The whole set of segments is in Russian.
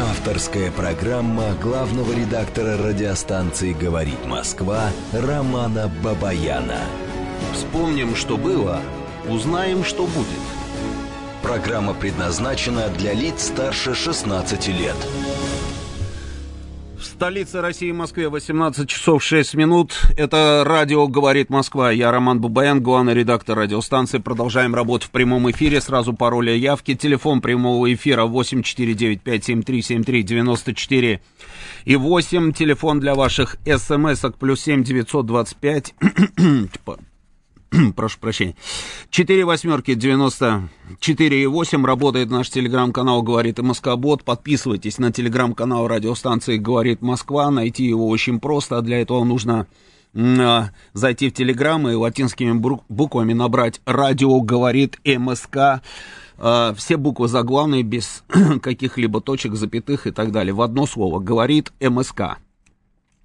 Авторская программа главного редактора радиостанции «Говорит Москва» Романа Бабаяна. Вспомним, что было, узнаем, что будет. Программа предназначена для лиц старше 16 лет. В столице России, Москве, 18 часов 6 минут. Это радио «Говорит Москва». Я Роман Бабаян, главный редактор радиостанции. Продолжаем работу в прямом эфире. Сразу пароли явки. Телефон прямого эфира 8495-7373-94 и 8. Телефон для ваших смс-ок плюс 7 925 прошу прощения, 4 восьмерки 94 и 8, работает наш телеграм-канал «Говорит и Москва-бот», подписывайтесь на телеграм-канал радиостанции «Говорит Москва», найти его очень просто, а для этого нужно а, зайти в телеграм и латинскими буквами набрать «Радио говорит МСК», а, все буквы заглавные, без каких-либо точек, запятых и так далее, в одно слово «Говорит МСК»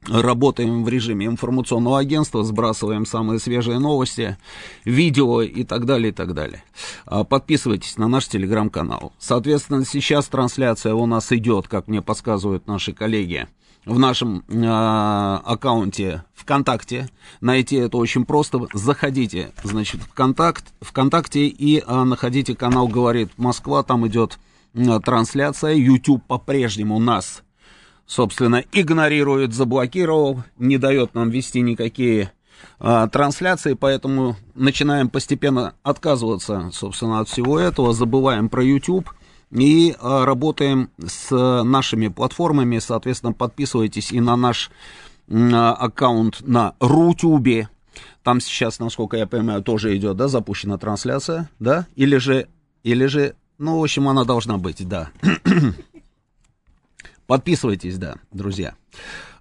работаем в режиме информационного агентства, сбрасываем самые свежие новости, видео и так далее, и так далее. А, подписывайтесь на наш телеграм-канал. Соответственно, сейчас трансляция у нас идет, как мне подсказывают наши коллеги, в нашем э, аккаунте ВКонтакте. Найти это очень просто. Заходите, значит, в Контакт, ВКонтакте и э, находите канал «Говорит Москва». Там идет э, трансляция. YouTube по-прежнему нас собственно, игнорирует, заблокировал, не дает нам вести никакие а, трансляции, поэтому начинаем постепенно отказываться, собственно, от всего этого, забываем про YouTube и а, работаем с нашими платформами, соответственно, подписывайтесь и на наш аккаунт на Рутюбе, там сейчас, насколько я понимаю, тоже идет, да, запущена трансляция, да, или же, или же, ну, в общем, она должна быть, да. Подписывайтесь, да, друзья.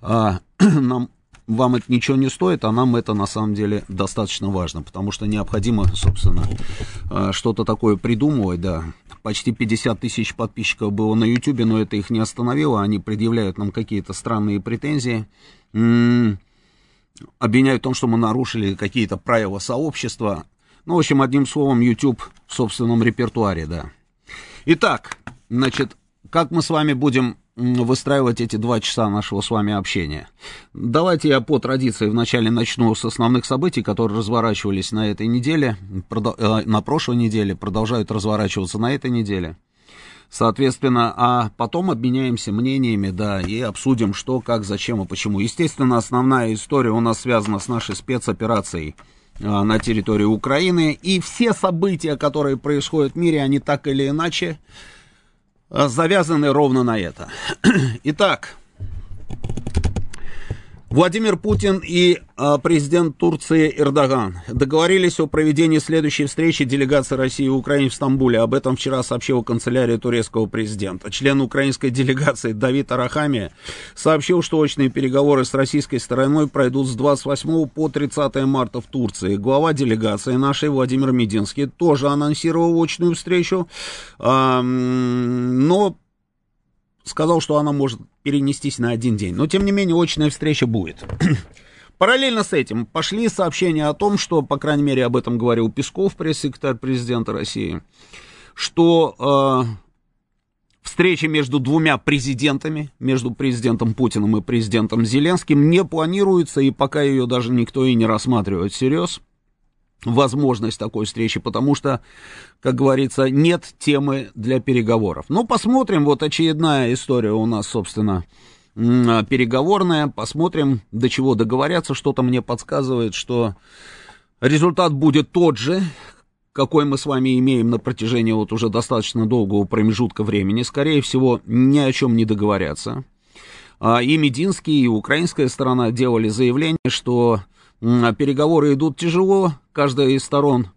А, нам, вам это ничего не стоит, а нам это на самом деле достаточно важно, потому что необходимо, собственно, а, что-то такое придумывать, да. Почти 50 тысяч подписчиков было на YouTube, но это их не остановило, они предъявляют нам какие-то странные претензии, м-м, обвиняют в том, что мы нарушили какие-то правила сообщества. Ну, в общем, одним словом, YouTube в собственном репертуаре, да. Итак, значит, как мы с вами будем выстраивать эти два часа нашего с вами общения. Давайте я по традиции вначале начну с основных событий, которые разворачивались на этой неделе, э, на прошлой неделе, продолжают разворачиваться на этой неделе. Соответственно, а потом обменяемся мнениями, да, и обсудим, что, как, зачем и почему. Естественно, основная история у нас связана с нашей спецоперацией э, на территории Украины, и все события, которые происходят в мире, они так или иначе завязаны ровно на это. Итак, Владимир Путин и а, президент Турции Эрдоган договорились о проведении следующей встречи делегации России и Украины в Стамбуле. Об этом вчера сообщила канцелярия турецкого президента. Член украинской делегации Давид Арахами сообщил, что очные переговоры с российской стороной пройдут с 28 по 30 марта в Турции. Глава делегации нашей Владимир Мединский тоже анонсировал очную встречу, но сказал, что она может перенестись на один день. Но, тем не менее, очная встреча будет. Параллельно с этим пошли сообщения о том, что, по крайней мере, об этом говорил Песков, пресс-секретарь президента России, что э, встреча между двумя президентами, между президентом Путиным и президентом Зеленским, не планируется, и пока ее даже никто и не рассматривает всерьез возможность такой встречи, потому что, как говорится, нет темы для переговоров. Ну, посмотрим, вот очередная история у нас, собственно, переговорная, посмотрим, до чего договорятся, что-то мне подсказывает, что результат будет тот же, какой мы с вами имеем на протяжении вот уже достаточно долгого промежутка времени, скорее всего, ни о чем не договорятся. А и Мединский, и украинская сторона делали заявление, что переговоры идут тяжело, каждая из сторон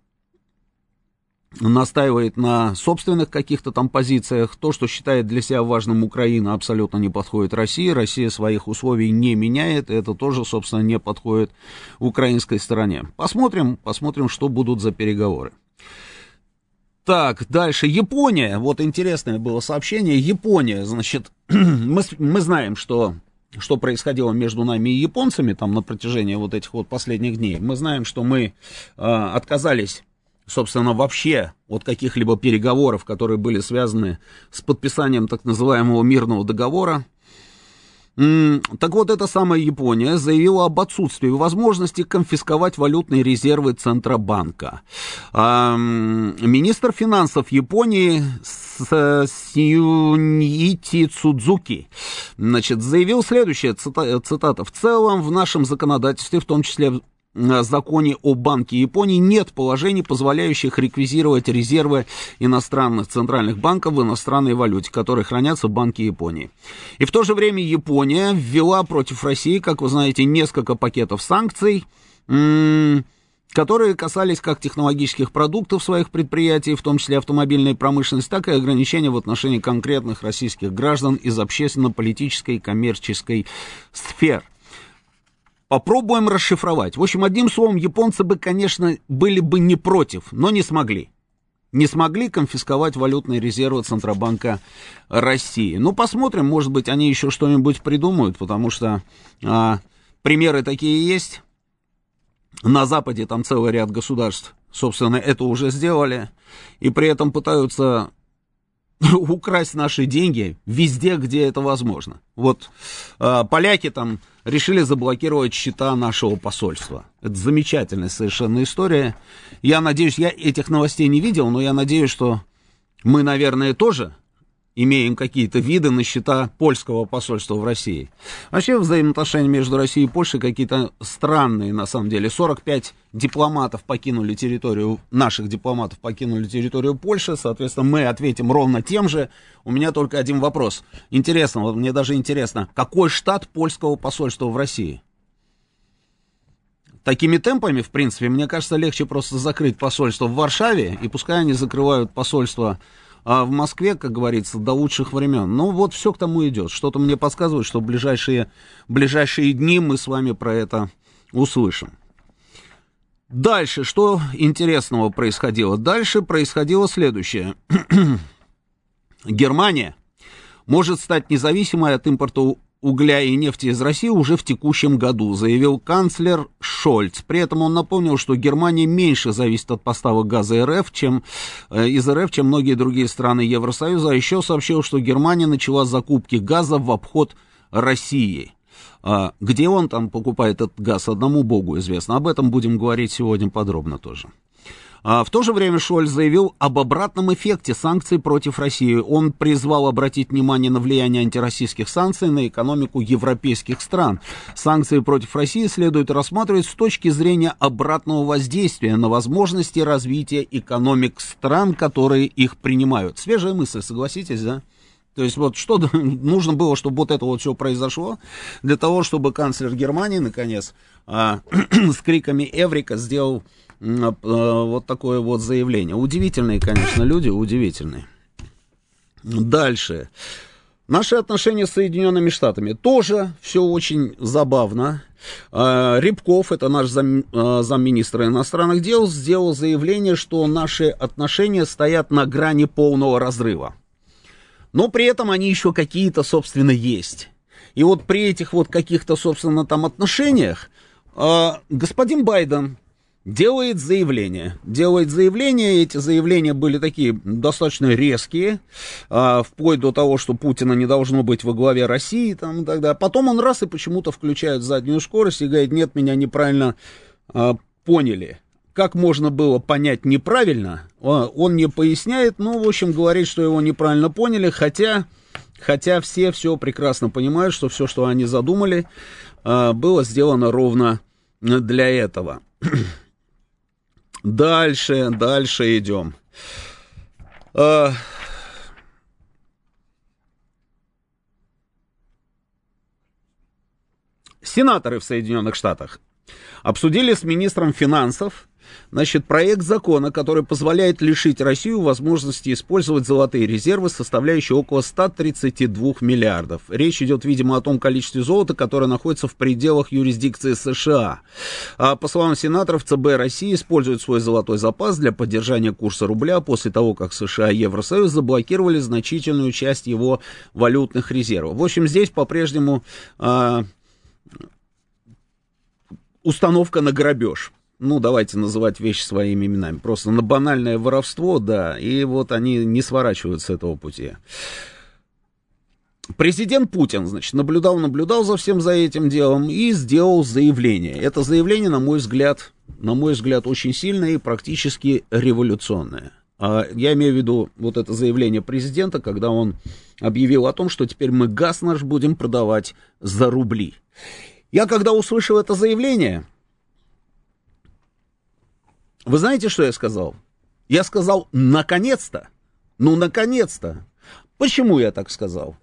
настаивает на собственных каких-то там позициях. То, что считает для себя важным Украина, абсолютно не подходит России. Россия своих условий не меняет. Это тоже, собственно, не подходит украинской стороне. Посмотрим, посмотрим, что будут за переговоры. Так, дальше. Япония. Вот интересное было сообщение. Япония, значит, мы, мы знаем, что что происходило между нами и японцами там на протяжении вот этих вот последних дней. Мы знаем, что мы э, отказались собственно, вообще от каких-либо переговоров, которые были связаны с подписанием так называемого мирного договора. Так вот, эта самая Япония заявила об отсутствии возможности конфисковать валютные резервы Центробанка. Министр финансов Японии Сьюнити Цудзуки значит, заявил следующее, цитата, «В целом в нашем законодательстве, в том числе законе о Банке Японии нет положений, позволяющих реквизировать резервы иностранных центральных банков в иностранной валюте, которые хранятся в Банке Японии. И в то же время Япония ввела против России, как вы знаете, несколько пакетов санкций, которые касались как технологических продуктов своих предприятий, в том числе автомобильной промышленности, так и ограничения в отношении конкретных российских граждан из общественно-политической и коммерческой сфер. Попробуем расшифровать. В общем, одним словом, японцы бы, конечно, были бы не против, но не смогли. Не смогли конфисковать валютные резервы Центробанка России. Ну, посмотрим, может быть, они еще что-нибудь придумают, потому что а, примеры такие есть. На Западе там целый ряд государств, собственно, это уже сделали, и при этом пытаются украсть наши деньги везде, где это возможно. Вот э, поляки там решили заблокировать счета нашего посольства. Это замечательная совершенно история. Я надеюсь, я этих новостей не видел, но я надеюсь, что мы, наверное, тоже имеем какие-то виды на счета польского посольства в России. Вообще взаимоотношения между Россией и Польшей какие-то странные, на самом деле. 45 дипломатов покинули территорию, наших дипломатов покинули территорию Польши, соответственно, мы ответим ровно тем же. У меня только один вопрос. Интересно, вот мне даже интересно, какой штат польского посольства в России? Такими темпами, в принципе, мне кажется, легче просто закрыть посольство в Варшаве, и пускай они закрывают посольство а в Москве, как говорится, до лучших времен. Ну, вот все к тому идет. Что-то мне подсказывает, что в ближайшие, ближайшие дни мы с вами про это услышим. Дальше, что интересного происходило? Дальше происходило следующее. Германия может стать независимой от импорта угля и нефти из России уже в текущем году, заявил канцлер Шольц. При этом он напомнил, что Германия меньше зависит от поставок газа РФ, чем, э, из РФ, чем многие другие страны Евросоюза. А еще сообщил, что Германия начала закупки газа в обход России. А, где он там покупает этот газ, одному богу известно. Об этом будем говорить сегодня подробно тоже. А в то же время Шольц заявил об обратном эффекте санкций против России. Он призвал обратить внимание на влияние антироссийских санкций на экономику европейских стран. Санкции против России следует рассматривать с точки зрения обратного воздействия на возможности развития экономик стран, которые их принимают. Свежая мысль, согласитесь, да? То есть вот что нужно было, чтобы вот это вот все произошло, для того, чтобы канцлер Германии, наконец, а, с криками «Эврика» сделал вот такое вот заявление. Удивительные, конечно, люди, удивительные. Дальше. Наши отношения с Соединенными Штатами тоже все очень забавно. А, Рябков, это наш зам, а, замминистра иностранных дел, сделал заявление, что наши отношения стоят на грани полного разрыва. Но при этом они еще какие-то, собственно, есть. И вот при этих вот каких-то, собственно, там отношениях господин Байден делает заявление. Делает заявление, эти заявления были такие достаточно резкие, а, вплоть до того, что Путина не должно быть во главе России там, и так далее. Потом он раз и почему-то включает заднюю скорость и говорит, нет, меня неправильно а, поняли. Как можно было понять неправильно, а, он не поясняет, но, в общем, говорит, что его неправильно поняли, хотя, хотя все все прекрасно понимают, что все, что они задумали, а, было сделано ровно для этого. Дальше, дальше идем. А... Сенаторы в Соединенных Штатах обсудили с министром финансов Значит, проект закона, который позволяет лишить Россию возможности использовать золотые резервы, составляющие около 132 миллиардов. Речь идет, видимо, о том количестве золота, которое находится в пределах юрисдикции США. А, по словам сенаторов, ЦБ России использует свой золотой запас для поддержания курса рубля после того, как США и Евросоюз заблокировали значительную часть его валютных резервов. В общем, здесь по-прежнему а, установка на грабеж. Ну, давайте называть вещи своими именами, просто на банальное воровство, да, и вот они не сворачивают с этого пути. Президент Путин, значит, наблюдал, наблюдал за всем за этим делом и сделал заявление. Это заявление, на мой взгляд, на мой взгляд, очень сильное и практически революционное. А я имею в виду вот это заявление президента, когда он объявил о том, что теперь мы газ наш будем продавать за рубли. Я когда услышал это заявление, вы знаете, что я сказал? Я сказал, наконец-то. Ну, наконец-то. Почему я так сказал?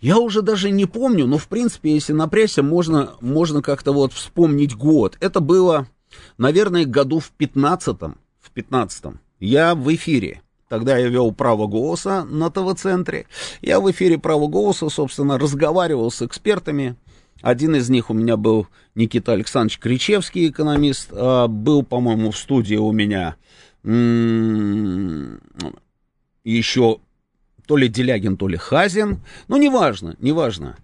Я уже даже не помню, но, в принципе, если напрячься, можно, можно как-то вот вспомнить год. Это было, наверное, году в 15-м. В 15-м. Я в эфире. Тогда я вел право голоса на ТВ-центре. Я в эфире право голоса, собственно, разговаривал с экспертами. Один из них у меня был Никита Александрович Кричевский, экономист. А, был, по-моему, в студии у меня еще то ли Делягин, то ли Хазин. Ну, неважно, неважно.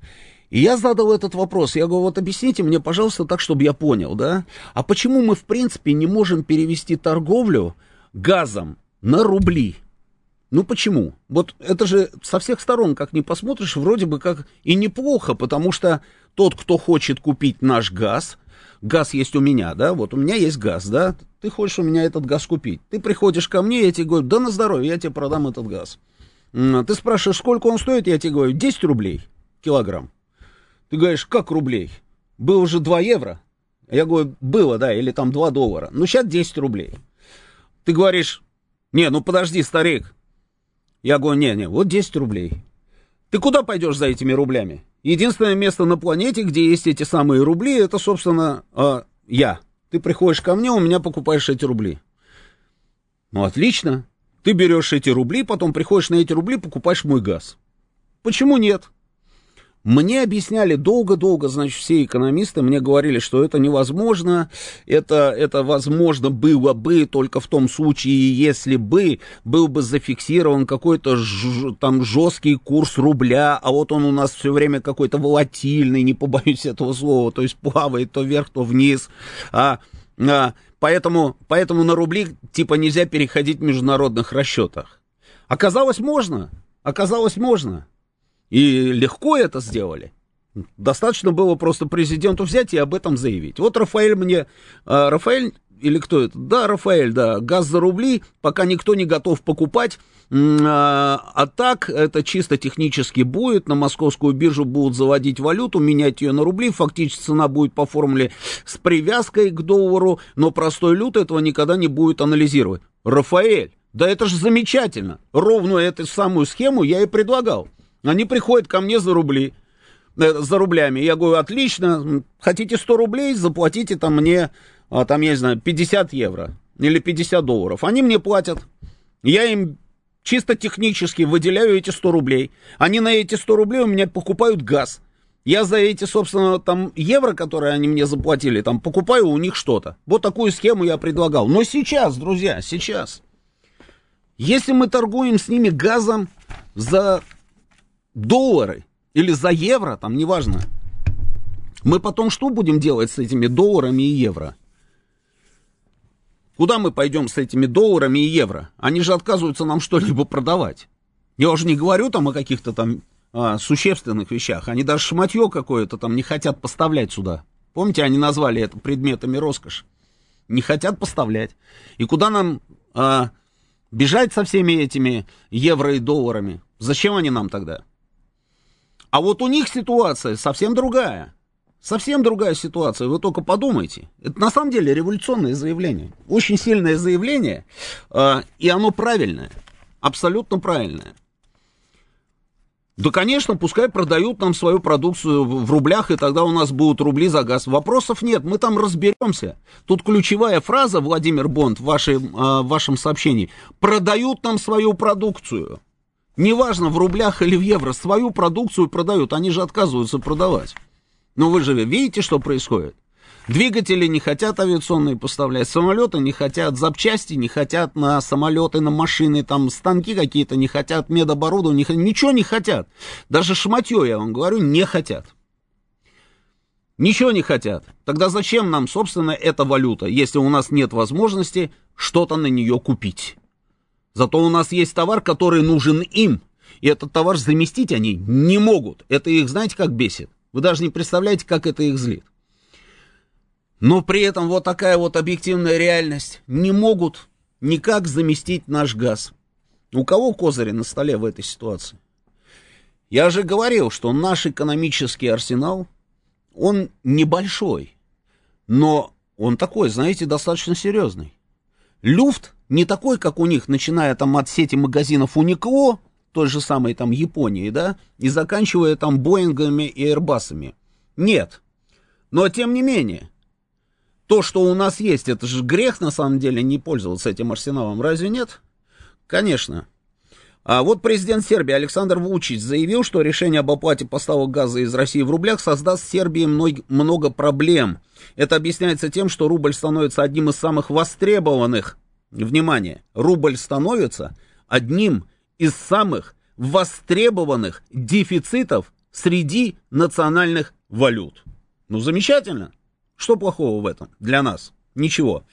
И я задал этот вопрос. Я говорю, вот объясните мне, пожалуйста, так, чтобы я понял, да? А почему мы, в принципе, не можем перевести торговлю газом на рубли? Ну почему? Вот это же со всех сторон, как ни посмотришь, вроде бы как и неплохо, потому что тот, кто хочет купить наш газ, газ есть у меня, да, вот у меня есть газ, да, ты хочешь у меня этот газ купить. Ты приходишь ко мне, я тебе говорю, да на здоровье, я тебе продам этот газ. Ты спрашиваешь, сколько он стоит, я тебе говорю, 10 рублей килограмм. Ты говоришь, как рублей? Было же 2 евро. Я говорю, было, да, или там 2 доллара. Ну, сейчас 10 рублей. Ты говоришь, не, ну подожди, старик. Я говорю, не, не, вот 10 рублей. Ты куда пойдешь за этими рублями? Единственное место на планете, где есть эти самые рубли, это, собственно, э, я. Ты приходишь ко мне, у меня покупаешь эти рубли. Ну, отлично. Ты берешь эти рубли, потом приходишь на эти рубли, покупаешь мой газ. Почему нет? Мне объясняли долго-долго, значит, все экономисты мне говорили, что это невозможно, это, это возможно было бы только в том случае, если бы был бы зафиксирован какой-то ж, там жесткий курс рубля, а вот он у нас все время какой-то волатильный, не побоюсь этого слова, то есть плавает то вверх, то вниз, а, а Поэтому, поэтому на рубли типа нельзя переходить в международных расчетах. Оказалось, можно. Оказалось, можно. И легко это сделали. Достаточно было просто президенту взять и об этом заявить. Вот Рафаэль мне... А, Рафаэль или кто это? Да, Рафаэль, да, газ за рубли, пока никто не готов покупать. А, а так, это чисто технически будет, на московскую биржу будут заводить валюту, менять ее на рубли, фактически цена будет по формуле с привязкой к доллару, но простой люд этого никогда не будет анализировать. Рафаэль, да это же замечательно, ровно эту самую схему я и предлагал. Они приходят ко мне за рубли, э, за рублями. Я говорю, отлично, хотите 100 рублей, заплатите там мне а, там, я не знаю, 50 евро или 50 долларов. Они мне платят. Я им чисто технически выделяю эти 100 рублей. Они на эти 100 рублей у меня покупают газ. Я за эти, собственно, там евро, которые они мне заплатили, там покупаю у них что-то. Вот такую схему я предлагал. Но сейчас, друзья, сейчас. Если мы торгуем с ними газом за доллары или за евро, там неважно, мы потом что будем делать с этими долларами и евро? Куда мы пойдем с этими долларами и евро? Они же отказываются нам что-либо продавать. Я уже не говорю там о каких-то там а, существенных вещах. Они даже шматье какое-то там не хотят поставлять сюда. Помните, они назвали это предметами роскоши. Не хотят поставлять. И куда нам а, бежать со всеми этими евро и долларами? Зачем они нам тогда? А вот у них ситуация совсем другая. Совсем другая ситуация, вы только подумайте. Это на самом деле революционное заявление. Очень сильное заявление, э, и оно правильное. Абсолютно правильное. Да, конечно, пускай продают нам свою продукцию в рублях, и тогда у нас будут рубли за газ. Вопросов нет, мы там разберемся. Тут ключевая фраза, Владимир Бонд, в, вашей, в вашем сообщении. Продают нам свою продукцию. Неважно, в рублях или в евро, свою продукцию продают. Они же отказываются продавать. Но вы же видите, что происходит. Двигатели не хотят авиационные поставлять, самолеты не хотят, запчасти не хотят на самолеты, на машины, там станки какие-то не хотят, медоборудование, ничего не хотят. Даже шматье, я вам говорю, не хотят. Ничего не хотят. Тогда зачем нам, собственно, эта валюта, если у нас нет возможности что-то на нее купить? Зато у нас есть товар, который нужен им, и этот товар заместить они не могут. Это их, знаете, как бесит? Вы даже не представляете, как это их злит. Но при этом вот такая вот объективная реальность. Не могут никак заместить наш газ. У кого козыри на столе в этой ситуации? Я же говорил, что наш экономический арсенал, он небольшой, но он такой, знаете, достаточно серьезный. Люфт не такой, как у них, начиная там от сети магазинов Уникло, той же самой там Японии, да, и заканчивая там Боингами и Эрбасами. Нет. Но тем не менее, то, что у нас есть, это же грех на самом деле не пользоваться этим арсеналом, разве нет? Конечно. А вот президент Сербии Александр Вучич заявил, что решение об оплате поставок газа из России в рублях создаст Сербии много, проблем. Это объясняется тем, что рубль становится одним из самых востребованных. Внимание, рубль становится одним из самых востребованных дефицитов среди национальных валют. Ну, замечательно. Что плохого в этом для нас? Ничего.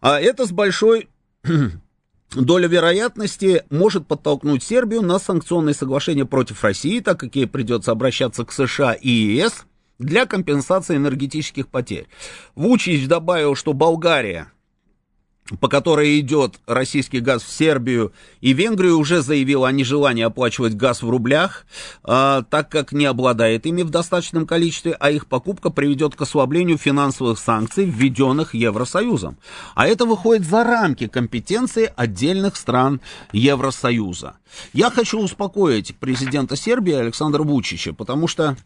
А это с большой доля вероятности может подтолкнуть Сербию на санкционные соглашения против России, так как ей придется обращаться к США и ЕС для компенсации энергетических потерь. Вучич добавил, что Болгария по которой идет российский газ в Сербию и Венгрию, уже заявила о нежелании оплачивать газ в рублях, э, так как не обладает ими в достаточном количестве, а их покупка приведет к ослаблению финансовых санкций, введенных Евросоюзом. А это выходит за рамки компетенции отдельных стран Евросоюза. Я хочу успокоить президента Сербии Александра Вучича, потому что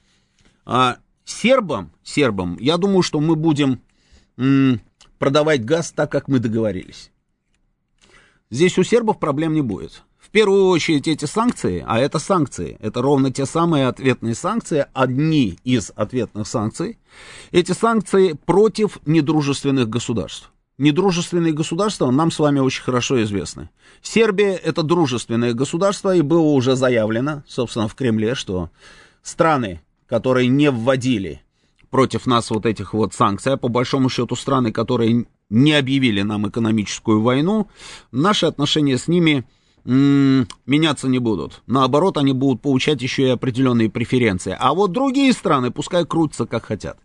э, сербам, сербам, я думаю, что мы будем продавать газ так, как мы договорились. Здесь у сербов проблем не будет. В первую очередь эти санкции, а это санкции, это ровно те самые ответные санкции, одни из ответных санкций, эти санкции против недружественных государств. Недружественные государства нам с вами очень хорошо известны. Сербия это дружественное государство, и было уже заявлено, собственно, в Кремле, что страны, которые не вводили против нас вот этих вот санкций, а по большому счету страны, которые не объявили нам экономическую войну, наши отношения с ними меняться не будут. Наоборот, они будут получать еще и определенные преференции. А вот другие страны пускай крутятся как хотят.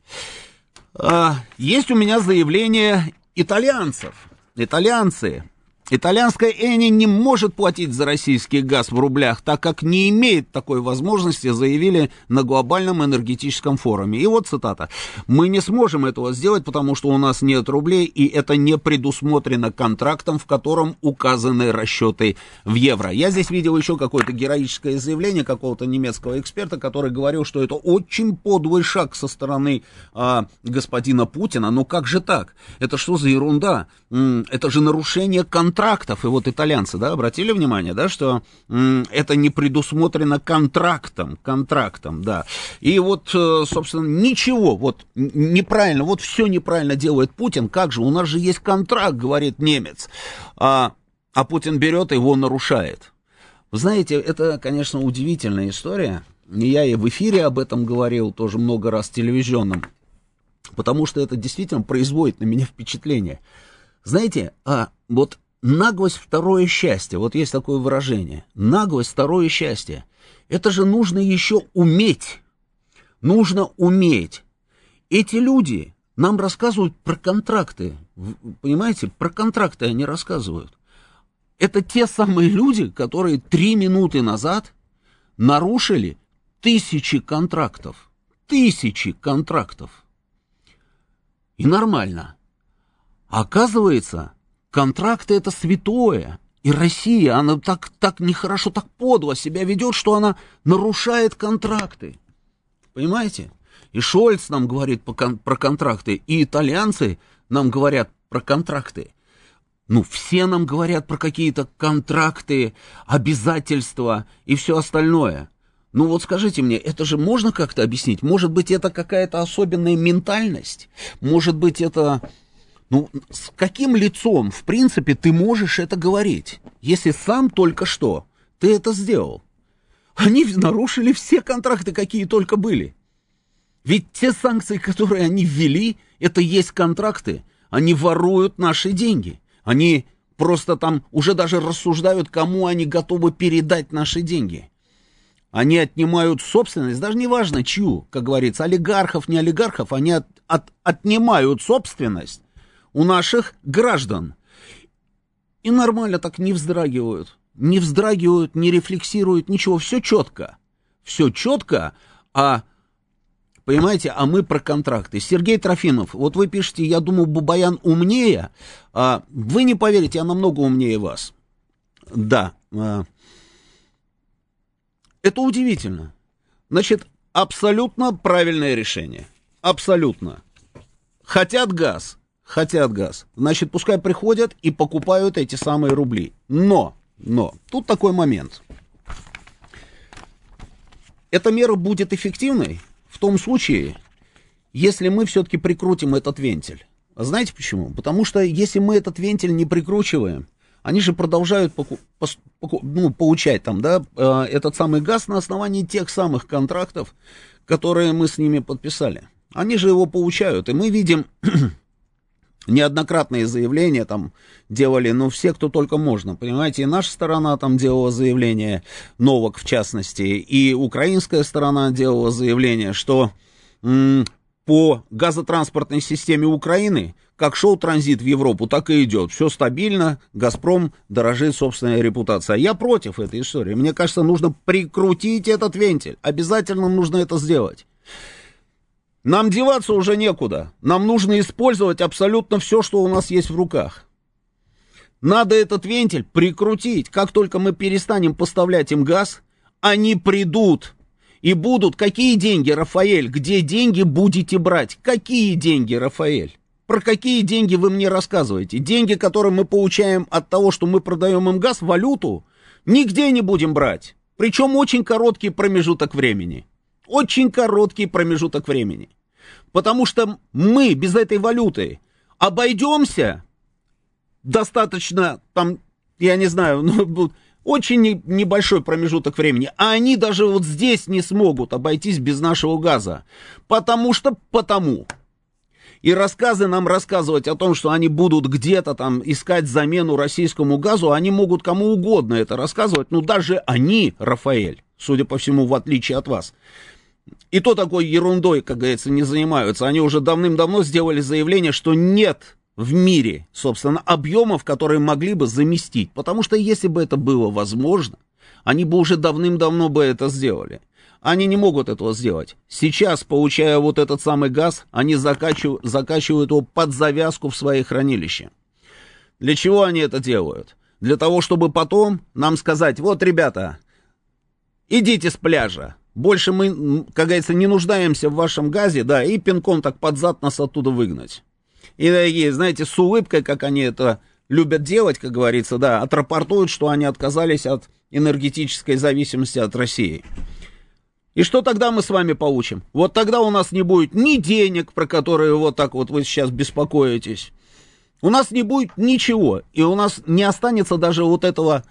А, есть у меня заявление итальянцев. Итальянцы Итальянская Эни не может платить за российский газ в рублях, так как не имеет такой возможности, заявили на глобальном энергетическом форуме. И вот цитата. «Мы не сможем этого сделать, потому что у нас нет рублей, и это не предусмотрено контрактом, в котором указаны расчеты в евро». Я здесь видел еще какое-то героическое заявление какого-то немецкого эксперта, который говорил, что это очень подлый шаг со стороны а, господина Путина. Но как же так? Это что за ерунда? Это же нарушение контракта контрактов, и вот итальянцы, да, обратили внимание, да, что это не предусмотрено контрактом, контрактом, да. И вот, э, собственно, ничего, вот неправильно, вот все неправильно делает Путин, как же, у нас же есть контракт, говорит немец, а, а Путин берет его нарушает. Знаете, это, конечно, удивительная история, я и в эфире об этом говорил, тоже много раз телевизионном, потому что это действительно производит на меня впечатление. Знаете, а вот наглость второе счастье. Вот есть такое выражение. Наглость второе счастье. Это же нужно еще уметь. Нужно уметь. Эти люди нам рассказывают про контракты. Понимаете, про контракты они рассказывают. Это те самые люди, которые три минуты назад нарушили тысячи контрактов. Тысячи контрактов. И нормально. Оказывается, Контракты это святое. И Россия, она так, так нехорошо, так подло себя ведет, что она нарушает контракты. Понимаете? И Шольц нам говорит про контракты, и итальянцы нам говорят про контракты. Ну, все нам говорят про какие-то контракты, обязательства и все остальное. Ну вот скажите мне, это же можно как-то объяснить? Может быть, это какая-то особенная ментальность? Может быть, это ну, с каким лицом, в принципе, ты можешь это говорить, если сам только что ты это сделал? Они нарушили все контракты, какие только были. Ведь те санкции, которые они ввели, это есть контракты. Они воруют наши деньги. Они просто там уже даже рассуждают, кому они готовы передать наши деньги. Они отнимают собственность, даже не важно чью, как говорится, олигархов, не олигархов, они от, от, отнимают собственность у наших граждан. И нормально так не вздрагивают. Не вздрагивают, не рефлексируют, ничего, все четко. Все четко, а Понимаете, а мы про контракты. Сергей Трофимов, вот вы пишете, я думаю, Бубаян умнее. А вы не поверите, я намного умнее вас. Да. А, это удивительно. Значит, абсолютно правильное решение. Абсолютно. Хотят газ, хотят газ. Значит, пускай приходят и покупают эти самые рубли. Но, но, тут такой момент. Эта мера будет эффективной, в том случае, если мы все-таки прикрутим этот вентиль. Знаете почему? Потому что если мы этот вентиль не прикручиваем, они же продолжают поку, пос, ну, получать там, да, э, этот самый газ на основании тех самых контрактов, которые мы с ними подписали. Они же его получают, и мы видим неоднократные заявления там делали, ну, все, кто только можно, понимаете, и наша сторона там делала заявление, Новок в частности, и украинская сторона делала заявление, что по газотранспортной системе Украины, как шел транзит в Европу, так и идет. Все стабильно, Газпром дорожит собственная репутация. Я против этой истории. Мне кажется, нужно прикрутить этот вентиль. Обязательно нужно это сделать. Нам деваться уже некуда. Нам нужно использовать абсолютно все, что у нас есть в руках. Надо этот вентиль прикрутить. Как только мы перестанем поставлять им газ, они придут и будут. Какие деньги, Рафаэль? Где деньги будете брать? Какие деньги, Рафаэль? Про какие деньги вы мне рассказываете? Деньги, которые мы получаем от того, что мы продаем им газ, валюту, нигде не будем брать. Причем очень короткий промежуток времени. Очень короткий промежуток времени. Потому что мы без этой валюты обойдемся достаточно, там, я не знаю, ну, очень небольшой промежуток времени. А они даже вот здесь не смогут обойтись без нашего газа. Потому что потому. И рассказы нам рассказывать о том, что они будут где-то там искать замену российскому газу, они могут кому угодно это рассказывать. Ну, даже они, Рафаэль, судя по всему, в отличие от вас, и то такой ерундой, как говорится, не занимаются. Они уже давным-давно сделали заявление, что нет в мире, собственно, объемов, которые могли бы заместить. Потому что если бы это было возможно, они бы уже давным-давно бы это сделали. Они не могут этого сделать. Сейчас, получая вот этот самый газ, они закачивают, закачивают его под завязку в свои хранилища. Для чего они это делают? Для того, чтобы потом нам сказать, вот, ребята, идите с пляжа, больше мы, как говорится, не нуждаемся в вашем газе, да, и пинком так под зад нас оттуда выгнать. И такие, знаете, с улыбкой, как они это любят делать, как говорится, да, отрапортуют, что они отказались от энергетической зависимости от России. И что тогда мы с вами получим? Вот тогда у нас не будет ни денег, про которые вот так вот вы сейчас беспокоитесь. У нас не будет ничего. И у нас не останется даже вот этого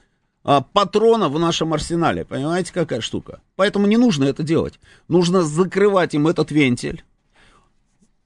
а, патрона в нашем арсенале. Понимаете, какая штука? Поэтому не нужно это делать. Нужно закрывать им этот вентиль.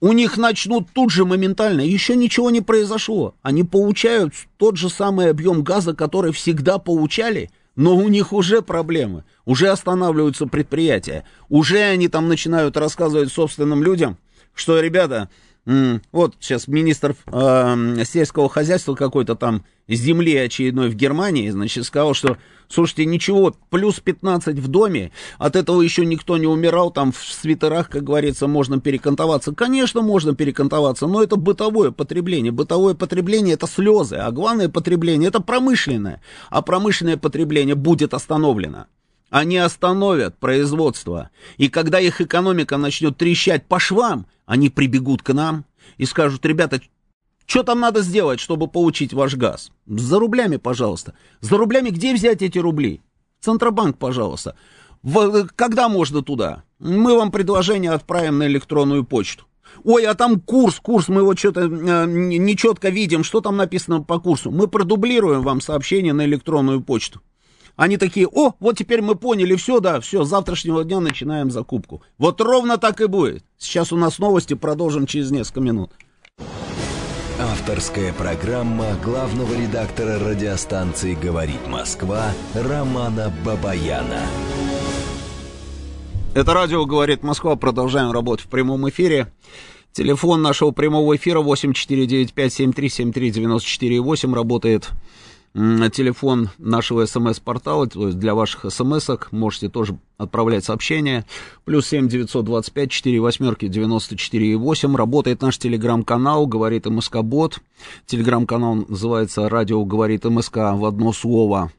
У них начнут тут же моментально, еще ничего не произошло. Они получают тот же самый объем газа, который всегда получали, но у них уже проблемы. Уже останавливаются предприятия. Уже они там начинают рассказывать собственным людям, что, ребята, вот сейчас министр э, сельского хозяйства какой-то там земли очередной в Германии, значит, сказал, что, слушайте, ничего, плюс 15 в доме, от этого еще никто не умирал, там в свитерах, как говорится, можно перекантоваться. Конечно, можно перекантоваться, но это бытовое потребление. Бытовое потребление это слезы, а главное потребление это промышленное. А промышленное потребление будет остановлено. Они остановят производство. И когда их экономика начнет трещать по швам, они прибегут к нам и скажут, ребята, что там надо сделать, чтобы получить ваш газ? За рублями, пожалуйста. За рублями где взять эти рубли? Центробанк, пожалуйста. В, когда можно туда? Мы вам предложение отправим на электронную почту. Ой, а там курс, курс, мы вот что-то э, нечетко видим, что там написано по курсу. Мы продублируем вам сообщение на электронную почту. Они такие, о, вот теперь мы поняли, все, да, все, с завтрашнего дня начинаем закупку. Вот ровно так и будет. Сейчас у нас новости, продолжим через несколько минут. Авторская программа главного редактора радиостанции «Говорит Москва» Романа Бабаяна. Это радио «Говорит Москва». Продолжаем работать в прямом эфире. Телефон нашего прямого эфира 8495-7373-94-8 работает телефон нашего смс-портала, то есть для ваших смс-ок можете тоже отправлять сообщения. Плюс 7 925 4 восьмерки 94 8. Работает наш телеграм-канал «Говорит МСК-бот». Телеграм-канал называется «Радио говорит МСК» в одно слово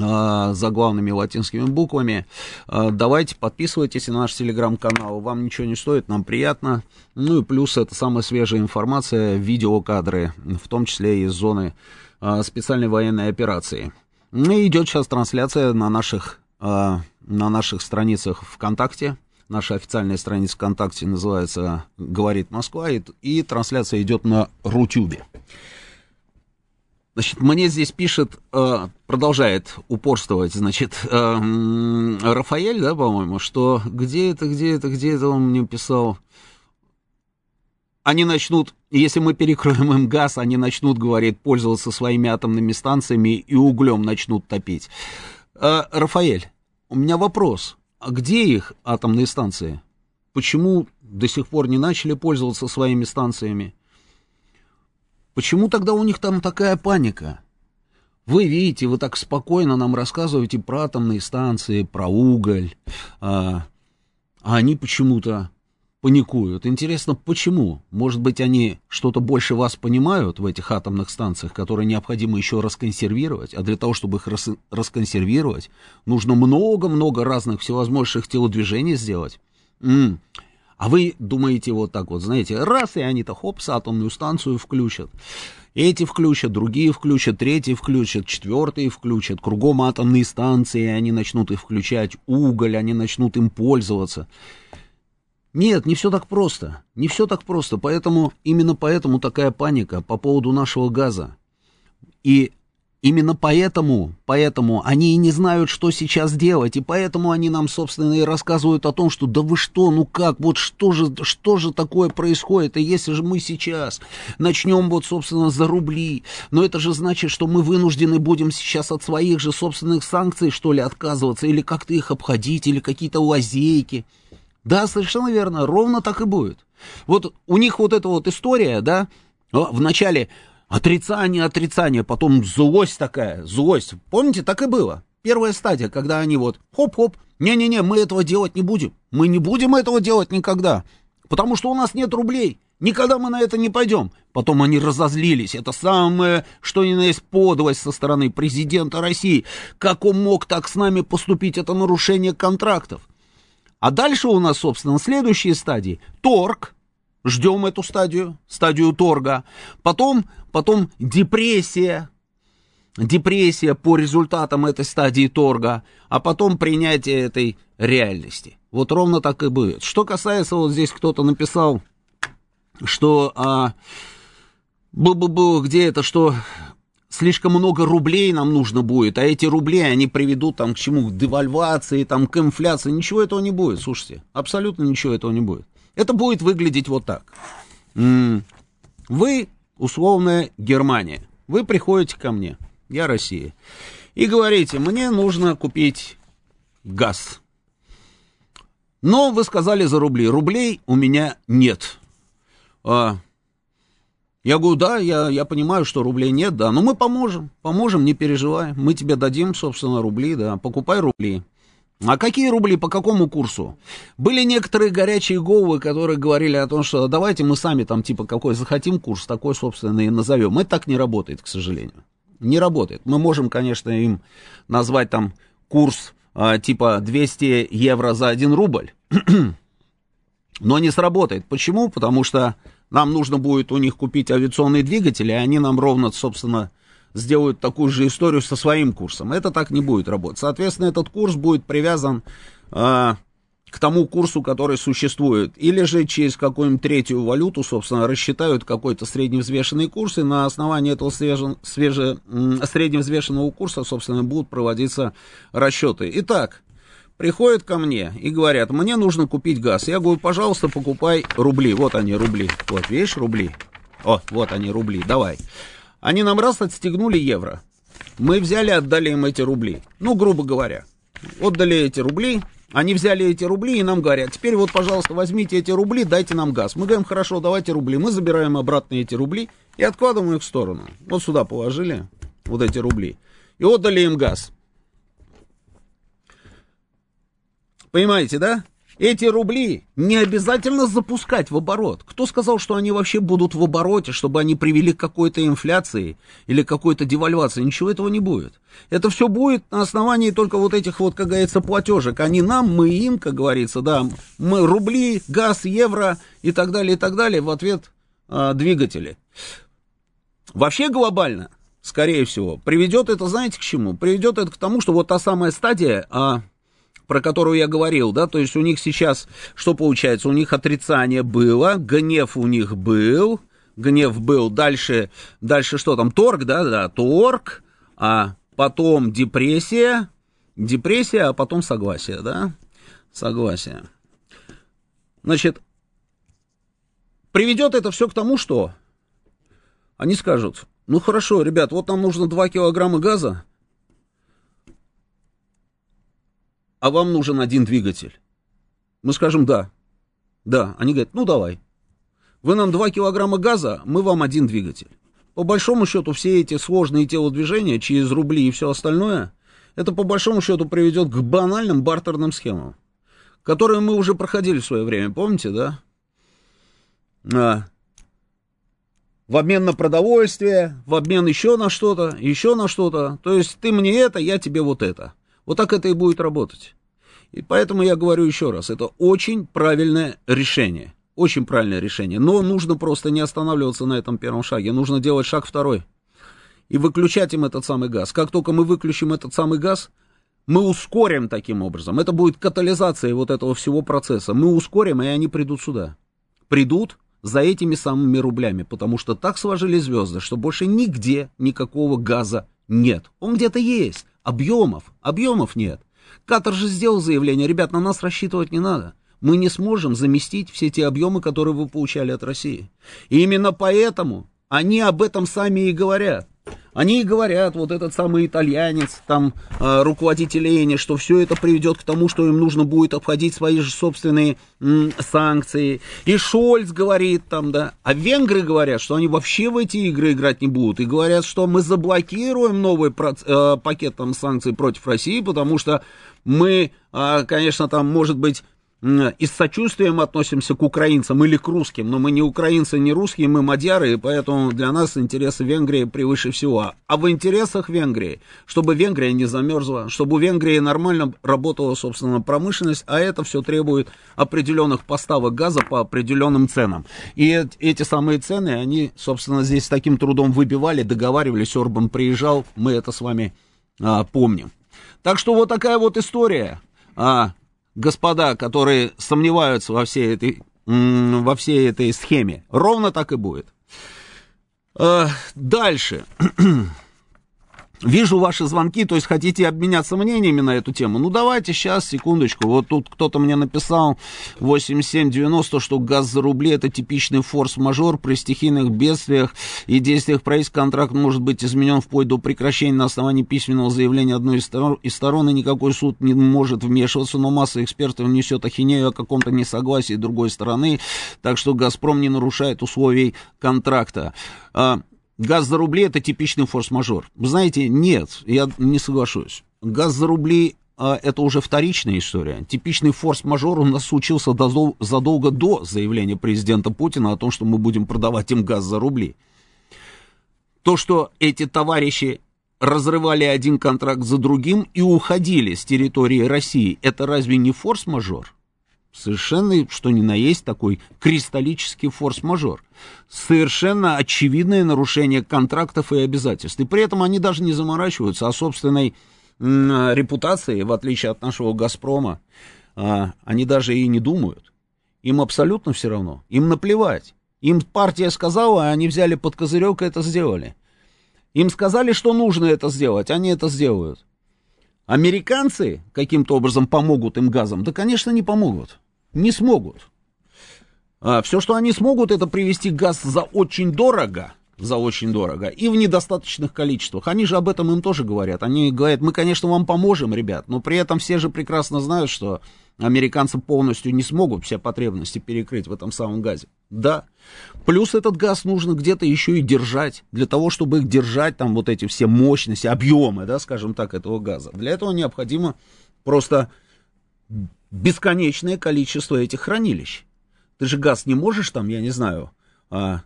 а, за главными латинскими буквами. А, давайте подписывайтесь на наш телеграм-канал. Вам ничего не стоит, нам приятно. Ну и плюс это самая свежая информация, видеокадры, в том числе из зоны специальной военной операции. Ну и идет сейчас трансляция на наших, на наших страницах ВКонтакте. Наша официальная страница ВКонтакте называется «Говорит Москва», и, и трансляция идет на Рутюбе. Значит, мне здесь пишет, э, продолжает упорствовать, значит, Рафаэль, да, по-моему, что где это, где это, где это он мне писал. Они начнут, если мы перекроем им газ, они начнут, говорит, пользоваться своими атомными станциями и углем начнут топить. Э, Рафаэль, у меня вопрос. А где их атомные станции? Почему до сих пор не начали пользоваться своими станциями? Почему тогда у них там такая паника? Вы видите, вы так спокойно нам рассказываете про атомные станции, про уголь, а, а они почему-то паникуют. Интересно, почему? Может быть, они что-то больше вас понимают в этих атомных станциях, которые необходимо еще расконсервировать, а для того, чтобы их рас расконсервировать, нужно много-много разных всевозможных телодвижений сделать. М -м. А вы думаете вот так вот, знаете, раз, и они-то хопс, атомную станцию включат. Эти включат, другие включат, третьи включат, четвертые включат, кругом атомные станции, они начнут их включать, уголь, они начнут им пользоваться. Нет, не все так просто, не все так просто, поэтому, именно поэтому такая паника по поводу нашего газа. И Именно поэтому, поэтому они и не знают, что сейчас делать, и поэтому они нам, собственно, и рассказывают о том, что да вы что, ну как, вот что же, что же такое происходит, и если же мы сейчас начнем вот, собственно, за рубли, но это же значит, что мы вынуждены будем сейчас от своих же собственных санкций, что ли, отказываться, или как-то их обходить, или какие-то лазейки. Да, совершенно верно, ровно так и будет. Вот у них вот эта вот история, да, в начале Отрицание, отрицание, потом злость такая, злость. Помните, так и было. Первая стадия, когда они вот хоп-хоп, не-не-не, мы этого делать не будем. Мы не будем этого делать никогда, потому что у нас нет рублей. Никогда мы на это не пойдем. Потом они разозлились. Это самое, что ни на есть подлость со стороны президента России. Как он мог так с нами поступить? Это нарушение контрактов. А дальше у нас, собственно, следующие стадии. Торг, Ждем эту стадию, стадию торга. Потом, потом депрессия, депрессия по результатам этой стадии торга, а потом принятие этой реальности. Вот ровно так и будет. Что касается, вот здесь кто-то написал, что а, бу -бу -бу, где это, что слишком много рублей нам нужно будет, а эти рубли, они приведут там к чему? К девальвации, там, к инфляции. Ничего этого не будет, слушайте. Абсолютно ничего этого не будет. Это будет выглядеть вот так. Вы, условная Германия, вы приходите ко мне, я Россия, и говорите, мне нужно купить газ. Но вы сказали за рубли. Рублей у меня нет. А, я говорю, да, я, я понимаю, что рублей нет, да, но мы поможем, поможем, не переживай. Мы тебе дадим, собственно, рубли, да, покупай рубли. А какие рубли, по какому курсу? Были некоторые горячие головы, которые говорили о том, что давайте мы сами там типа какой захотим курс, такой, собственно, и назовем. Это так не работает, к сожалению. Не работает. Мы можем, конечно, им назвать там курс а, типа 200 евро за 1 рубль, но не сработает. Почему? Потому что нам нужно будет у них купить авиационные двигатели, и они нам ровно, собственно, сделают такую же историю со своим курсом. Это так не будет работать. Соответственно, этот курс будет привязан э, к тому курсу, который существует. Или же через какую-нибудь третью валюту, собственно, рассчитают какой-то средневзвешенный курс, и на основании этого свеже, свеже, средневзвешенного курса, собственно, будут проводиться расчеты. Итак, приходят ко мне и говорят, мне нужно купить газ. Я говорю, пожалуйста, покупай рубли. Вот они, рубли. Вот, видишь, рубли. О, вот они, рубли, давай. Они нам раз отстегнули евро. Мы взяли, отдали им эти рубли. Ну, грубо говоря. Отдали эти рубли, они взяли эти рубли и нам говорят, теперь вот, пожалуйста, возьмите эти рубли, дайте нам газ. Мы говорим, хорошо, давайте рубли. Мы забираем обратно эти рубли и откладываем их в сторону. Вот сюда положили вот эти рубли. И отдали им газ. Понимаете, да? Эти рубли не обязательно запускать в оборот. Кто сказал, что они вообще будут в обороте, чтобы они привели к какой-то инфляции или какой-то девальвации? Ничего этого не будет. Это все будет на основании только вот этих вот, как говорится, платежек. Они нам, мы им, как говорится, да, мы рубли, газ, евро и так далее, и так далее. В ответ а, двигатели. Вообще глобально, скорее всего, приведет это, знаете, к чему? Приведет это к тому, что вот та самая стадия... А, про которую я говорил, да, то есть у них сейчас, что получается, у них отрицание было, гнев у них был, гнев был, дальше, дальше что там, торг, да, да, торг, а потом депрессия, депрессия, а потом согласие, да, согласие. Значит, приведет это все к тому, что они скажут, ну хорошо, ребят, вот нам нужно 2 килограмма газа, а вам нужен один двигатель. Мы скажем «да». Да, они говорят, ну давай. Вы нам 2 килограмма газа, мы вам один двигатель. По большому счету все эти сложные телодвижения через рубли и все остальное, это по большому счету приведет к банальным бартерным схемам, которые мы уже проходили в свое время, помните, да? А, в обмен на продовольствие, в обмен еще на что-то, еще на что-то. То есть ты мне это, я тебе вот это. Вот так это и будет работать. И поэтому я говорю еще раз, это очень правильное решение. Очень правильное решение. Но нужно просто не останавливаться на этом первом шаге. Нужно делать шаг второй. И выключать им этот самый газ. Как только мы выключим этот самый газ, мы ускорим таким образом. Это будет катализация вот этого всего процесса. Мы ускорим, и они придут сюда. Придут за этими самыми рублями, потому что так сложились звезды, что больше нигде никакого газа нет. Он где-то есть, Объемов, объемов нет. Катар же сделал заявление, ребят, на нас рассчитывать не надо. Мы не сможем заместить все те объемы, которые вы получали от России. И именно поэтому они об этом сами и говорят. Они и говорят, вот этот самый итальянец, там, э, руководитель Эни, что все это приведет к тому, что им нужно будет обходить свои же собственные м, санкции. И Шольц говорит там, да. А венгры говорят, что они вообще в эти игры играть не будут. И говорят, что мы заблокируем новый проц, э, пакет там, санкций против России, потому что мы, э, конечно, там, может быть, и с сочувствием относимся к украинцам или к русским, но мы не украинцы, не русские, мы мадьяры, и поэтому для нас интересы Венгрии превыше всего. А в интересах Венгрии, чтобы Венгрия не замерзла, чтобы у Венгрии нормально работала, собственно, промышленность, а это все требует определенных поставок газа по определенным ценам. И эти самые цены, они, собственно, здесь с таким трудом выбивали, договаривались, Орбан приезжал, мы это с вами а, помним. Так что вот такая вот история. А, господа, которые сомневаются во всей этой, во всей этой схеме. Ровно так и будет. Э, дальше. Вижу ваши звонки, то есть хотите обменяться мнениями на эту тему. Ну давайте сейчас, секундочку. Вот тут кто-то мне написал 8790, что газ за рубли это типичный форс-мажор при стихийных бедствиях и действиях правительства контракт может быть изменен вплоть до прекращения на основании письменного заявления одной из сторон, из и никакой суд не может вмешиваться, но масса экспертов несет ахинею о каком-то несогласии другой стороны, так что «Газпром» не нарушает условий контракта. А, Газ за рубли это типичный форс-мажор. Вы знаете, нет, я не соглашусь. Газ за рубли а, это уже вторичная история. Типичный форс-мажор у нас случился задолго до заявления президента Путина о том, что мы будем продавать им газ за рубли. То, что эти товарищи разрывали один контракт за другим и уходили с территории России, это разве не форс-мажор? Совершенно, что ни на есть, такой кристаллический форс-мажор. Совершенно очевидное нарушение контрактов и обязательств. И при этом они даже не заморачиваются о собственной м, репутации, в отличие от нашего «Газпрома». а, они даже и не думают. Им абсолютно все равно. Им наплевать. Им партия сказала, а они взяли под козырек и это сделали. Им сказали, что нужно это сделать, они это сделают. Американцы каким-то образом помогут им газом? Да, конечно, не помогут. Не смогут. А, все, что они смогут, это привести газ за очень дорого, за очень дорого, и в недостаточных количествах. Они же об этом им тоже говорят. Они говорят, мы, конечно, вам поможем, ребят, но при этом все же прекрасно знают, что американцы полностью не смогут все потребности перекрыть в этом самом газе. Да. Плюс этот газ нужно где-то еще и держать. Для того, чтобы их держать, там вот эти все мощности, объемы, да, скажем так, этого газа. Для этого необходимо просто бесконечное количество этих хранилищ. Ты же газ не можешь там, я не знаю, а,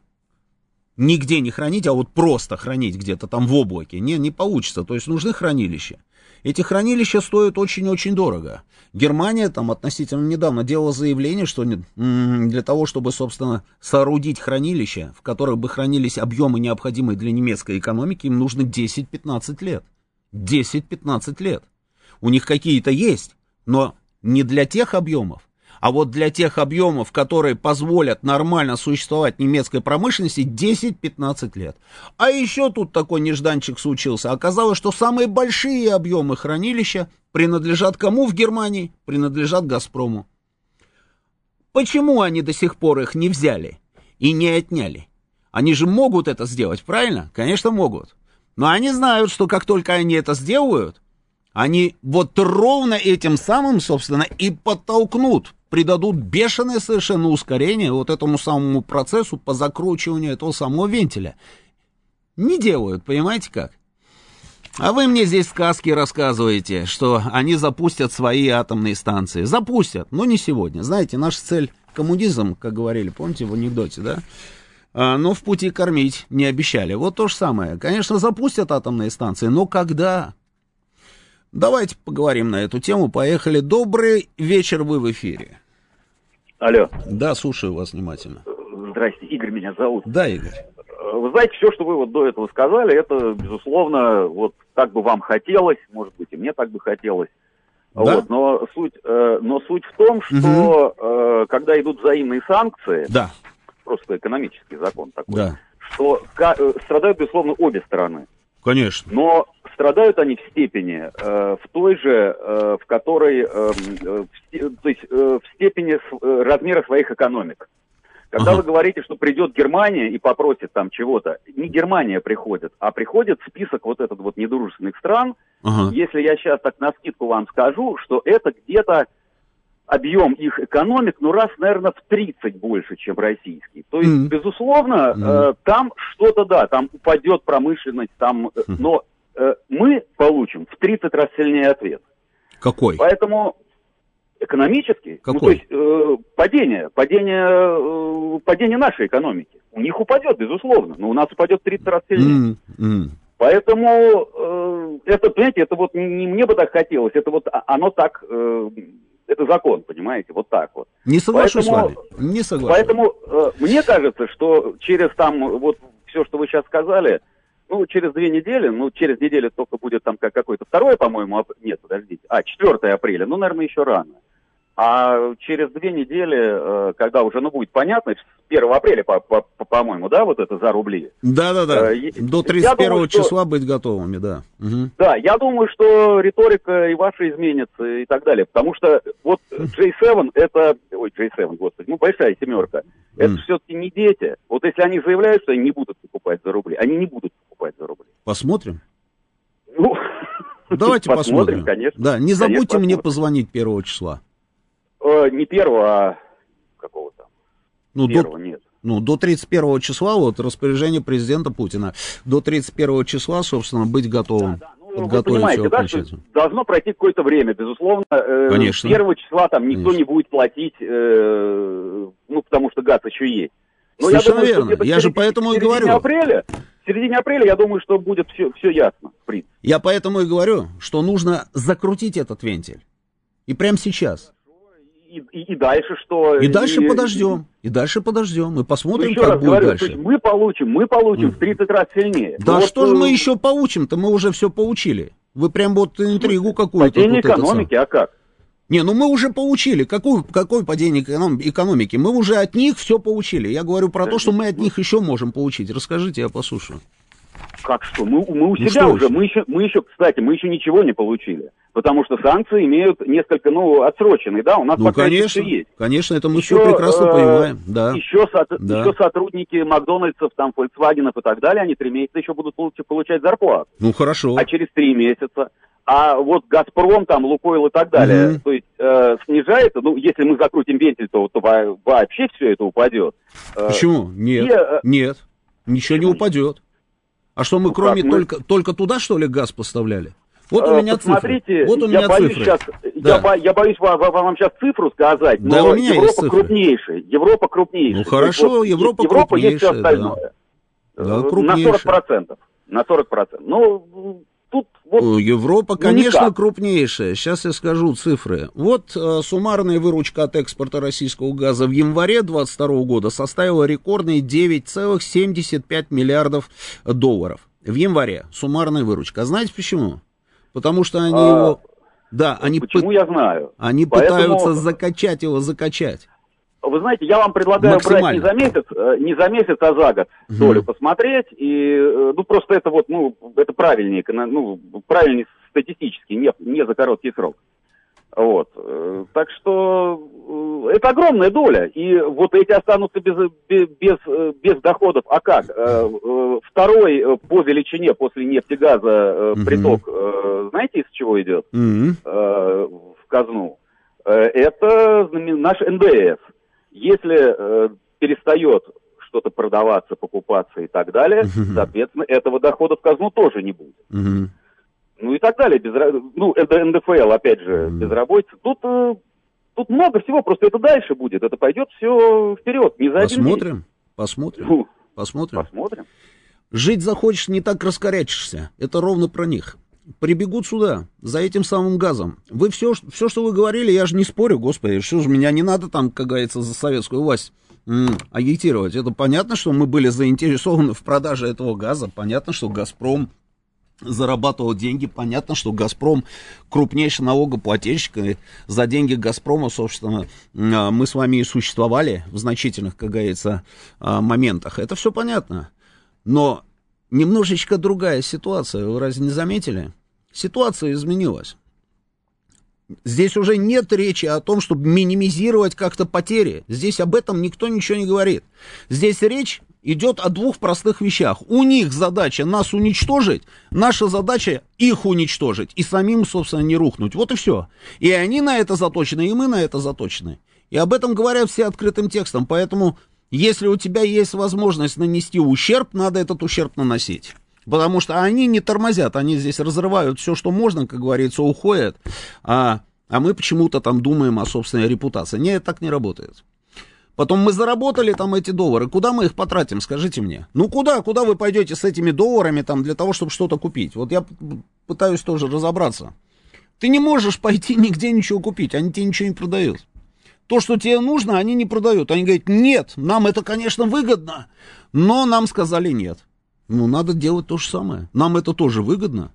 нигде не хранить, а вот просто хранить где-то там в облаке. Не, не получится. То есть нужны хранилища. Эти хранилища стоят очень-очень дорого. Германия там относительно недавно делала заявление, что для того, чтобы, собственно, соорудить хранилища, в которых бы хранились объемы, необходимые для немецкой экономики, им нужно 10-15 лет. 10-15 лет. У них какие-то есть, но не для тех объемов, а вот для тех объемов, которые позволят нормально существовать немецкой промышленности, 10-15 лет. А еще тут такой нежданчик случился. Оказалось, что самые большие объемы хранилища принадлежат кому в Германии? Принадлежат «Газпрому». Почему они до сих пор их не взяли и не отняли? Они же могут это сделать, правильно? Конечно, могут. Но они знают, что как только они это сделают, они вот ровно этим самым, собственно, и подтолкнут придадут бешеное совершенно ускорение вот этому самому процессу по закручиванию этого самого вентиля. Не делают, понимаете как? А вы мне здесь сказки рассказываете, что они запустят свои атомные станции. Запустят, но не сегодня. Знаете, наша цель коммунизм, как говорили, помните в анекдоте, да? А, но в пути кормить не обещали. Вот то же самое. Конечно, запустят атомные станции, но когда? Давайте поговорим на эту тему. Поехали. Добрый вечер, вы в эфире. Алло. Да, слушаю вас внимательно. Здрасте, Игорь меня зовут. Да, Игорь. Вы знаете, все, что вы вот до этого сказали, это, безусловно, вот так бы вам хотелось, может быть, и мне так бы хотелось. Да? Вот, но, суть, э, но суть в том, что угу. э, когда идут взаимные санкции, да. просто экономический закон такой, да. что э, страдают, безусловно, обе стороны. Конечно. Но страдают они в степени, э, в той же, э, в которой, э, в, то есть э, в степени э, размера своих экономик. Когда ага. вы говорите, что придет Германия и попросит там чего-то, не Германия приходит, а приходит список вот этот вот недружественных стран. Ага. Если я сейчас так на скидку вам скажу, что это где-то объем их экономик, ну, раз, наверное, в 30 больше, чем российский. То есть, mm-hmm. безусловно, mm-hmm. Э, там что-то, да, там упадет промышленность, там, mm-hmm. но мы получим в 30 раз сильнее ответ. Какой? Поэтому экономический, Какой? ну, то есть э, падение, падение, э, падение нашей экономики. У них упадет, безусловно, но у нас упадет в 30 раз сильнее. Mm-hmm. Поэтому э, это, понимаете, это вот не мне бы так хотелось, это вот оно так э, это закон, понимаете, вот так вот. Не соглашусь поэтому, с вами, не соглашусь. Поэтому э, мне кажется, что через там вот все, что вы сейчас сказали, ну, через две недели, ну, через неделю только будет там как какое-то второе, по-моему, ап... нет, подождите, а, 4 апреля, ну, наверное, еще рано. А через две недели, э, когда уже, ну, будет понятно, с 1 апреля, по-моему, да, вот это за рубли. Да-да-да, э, до 31 думаю, числа что... быть готовыми, да. Угу. Да, я думаю, что риторика и ваша изменится и так далее, потому что вот J7 это, ой, J7, господи, ну, большая семерка, это mm. все-таки не дети. Вот если они заявляют, что они не будут покупать за рубли, они не будут покупать за рубли. Посмотрим. Ну, Давайте посмотрим. посмотрим. Конечно. Да, не забудьте конечно, мне позвонить первого числа. Э, не первого, а какого то Ну, первого, до, нет. Ну, до 31 числа, вот, распоряжение президента Путина, до 31 числа, собственно, быть готовым. Да, да. Ну, вы понимаете, да, что должно пройти какое-то время, безусловно. Э, Конечно. Первого числа там никто Конечно. не будет платить, э, ну, потому что газ еще есть. Но Совершенно я думаю, верно. Я же поэтому и говорю. Апреля, в середине апреля, я думаю, что будет все, все ясно, в принципе. Я поэтому и говорю, что нужно закрутить этот вентиль. И прямо сейчас и, и, и дальше что? И дальше и, подождем. И, дальше подождем. И посмотрим, ну, как будет говорю, дальше. мы получим, мы получим mm. в 30 раз сильнее. Да вот, что же мы еще получим-то? Мы уже все получили. Вы прям вот интригу какую-то. Падение вот экономики, а как? Не, ну мы уже получили. Какую, какое падение эконом, экономики? Мы уже от них все получили. Я говорю про то, что мы от них еще можем получить. Расскажите, я послушаю. Как что? Мы, мы у ну себя уже, мы еще, мы еще, кстати, мы еще ничего не получили. Потому что санкции имеют несколько, ну, отсроченные, да, у нас ну, пока конечно, есть. Конечно, это мы еще, все прекрасно э, понимаем, да. Еще, со, да. еще сотрудники Макдональдсов, там, Volkswagen и так далее, они три месяца еще будут получать, получать зарплату. Ну, хорошо. А через три месяца а вот Газпром, там, Лукойл и так далее, mm-hmm. то есть э, снижается, ну, если мы закрутим вентиль, то, то вообще все это упадет. Э, Почему? Нет, и, э, нет, ничего не упадет. А что мы ну, кроме только, мы... только туда, что ли, газ поставляли? Вот у э, меня Посмотрите, цифры. Вот у меня я боюсь цифры. Сейчас, да. я, бо, я боюсь вам, вам сейчас цифру сказать, да, но у меня Европа есть крупнейшая. Европа крупнейшая. Ну хорошо, вот, Европа, Европа крупнейшая. есть все остальное. Да. Да, крупнейшая. На 40%. На 40%. Ну, тут вот... Европа, конечно, никак. крупнейшая. Сейчас я скажу цифры. Вот э, суммарная выручка от экспорта российского газа в январе 2022 года составила рекордные 9,75 миллиардов долларов. В январе суммарная выручка. А знаете почему? Потому что они а, его... Да, они почему пы... я знаю. Они Поэтому... пытаются закачать его, закачать. Вы знаете, я вам предлагаю брать не за месяц, э, не за месяц, а за год угу. долю посмотреть. И, э, ну, просто это вот, ну, это правильнее, ну, правильнее статистически, не, не за короткий срок. Вот. Э, так что это огромная доля. И вот эти останутся без, без, без доходов. А как? Второй по величине после нефтегаза угу. приток, знаете, из чего идет? Угу. В казну. Это наш НДС. Если э, перестает что-то продаваться, покупаться и так далее, uh-huh. соответственно, этого дохода в казну тоже не будет. Uh-huh. Ну и так далее. Без, ну, это НДФЛ, опять же, uh-huh. безработица. Тут, э, тут много всего, просто это дальше будет. Это пойдет все вперед, не за Посмотрим, один посмотрим, ну, посмотрим. Посмотрим. Жить захочешь, не так раскорячишься. Это ровно про них прибегут сюда, за этим самым газом. Вы все, все, что вы говорили, я же не спорю, господи, что же, меня не надо там, как говорится, за советскую власть агитировать. Это понятно, что мы были заинтересованы в продаже этого газа, понятно, что «Газпром» зарабатывал деньги. Понятно, что «Газпром» крупнейший налогоплательщик. И за деньги «Газпрома», собственно, а, мы с вами и существовали в значительных, как говорится, а, моментах. Это все понятно. Но немножечко другая ситуация. Вы разве не заметили? Ситуация изменилась. Здесь уже нет речи о том, чтобы минимизировать как-то потери. Здесь об этом никто ничего не говорит. Здесь речь идет о двух простых вещах. У них задача нас уничтожить, наша задача их уничтожить и самим, собственно, не рухнуть. Вот и все. И они на это заточены, и мы на это заточены. И об этом говорят все открытым текстом. Поэтому, если у тебя есть возможность нанести ущерб, надо этот ущерб наносить. Потому что они не тормозят, они здесь разрывают все, что можно, как говорится, уходят, а, а мы почему-то там думаем о собственной репутации. Нет, так не работает. Потом мы заработали там эти доллары. Куда мы их потратим, скажите мне? Ну куда, куда вы пойдете с этими долларами там для того, чтобы что-то купить? Вот я пытаюсь тоже разобраться. Ты не можешь пойти нигде ничего купить, они тебе ничего не продают. То, что тебе нужно, они не продают. Они говорят, нет, нам это, конечно, выгодно, но нам сказали нет. Ну, надо делать то же самое. Нам это тоже выгодно.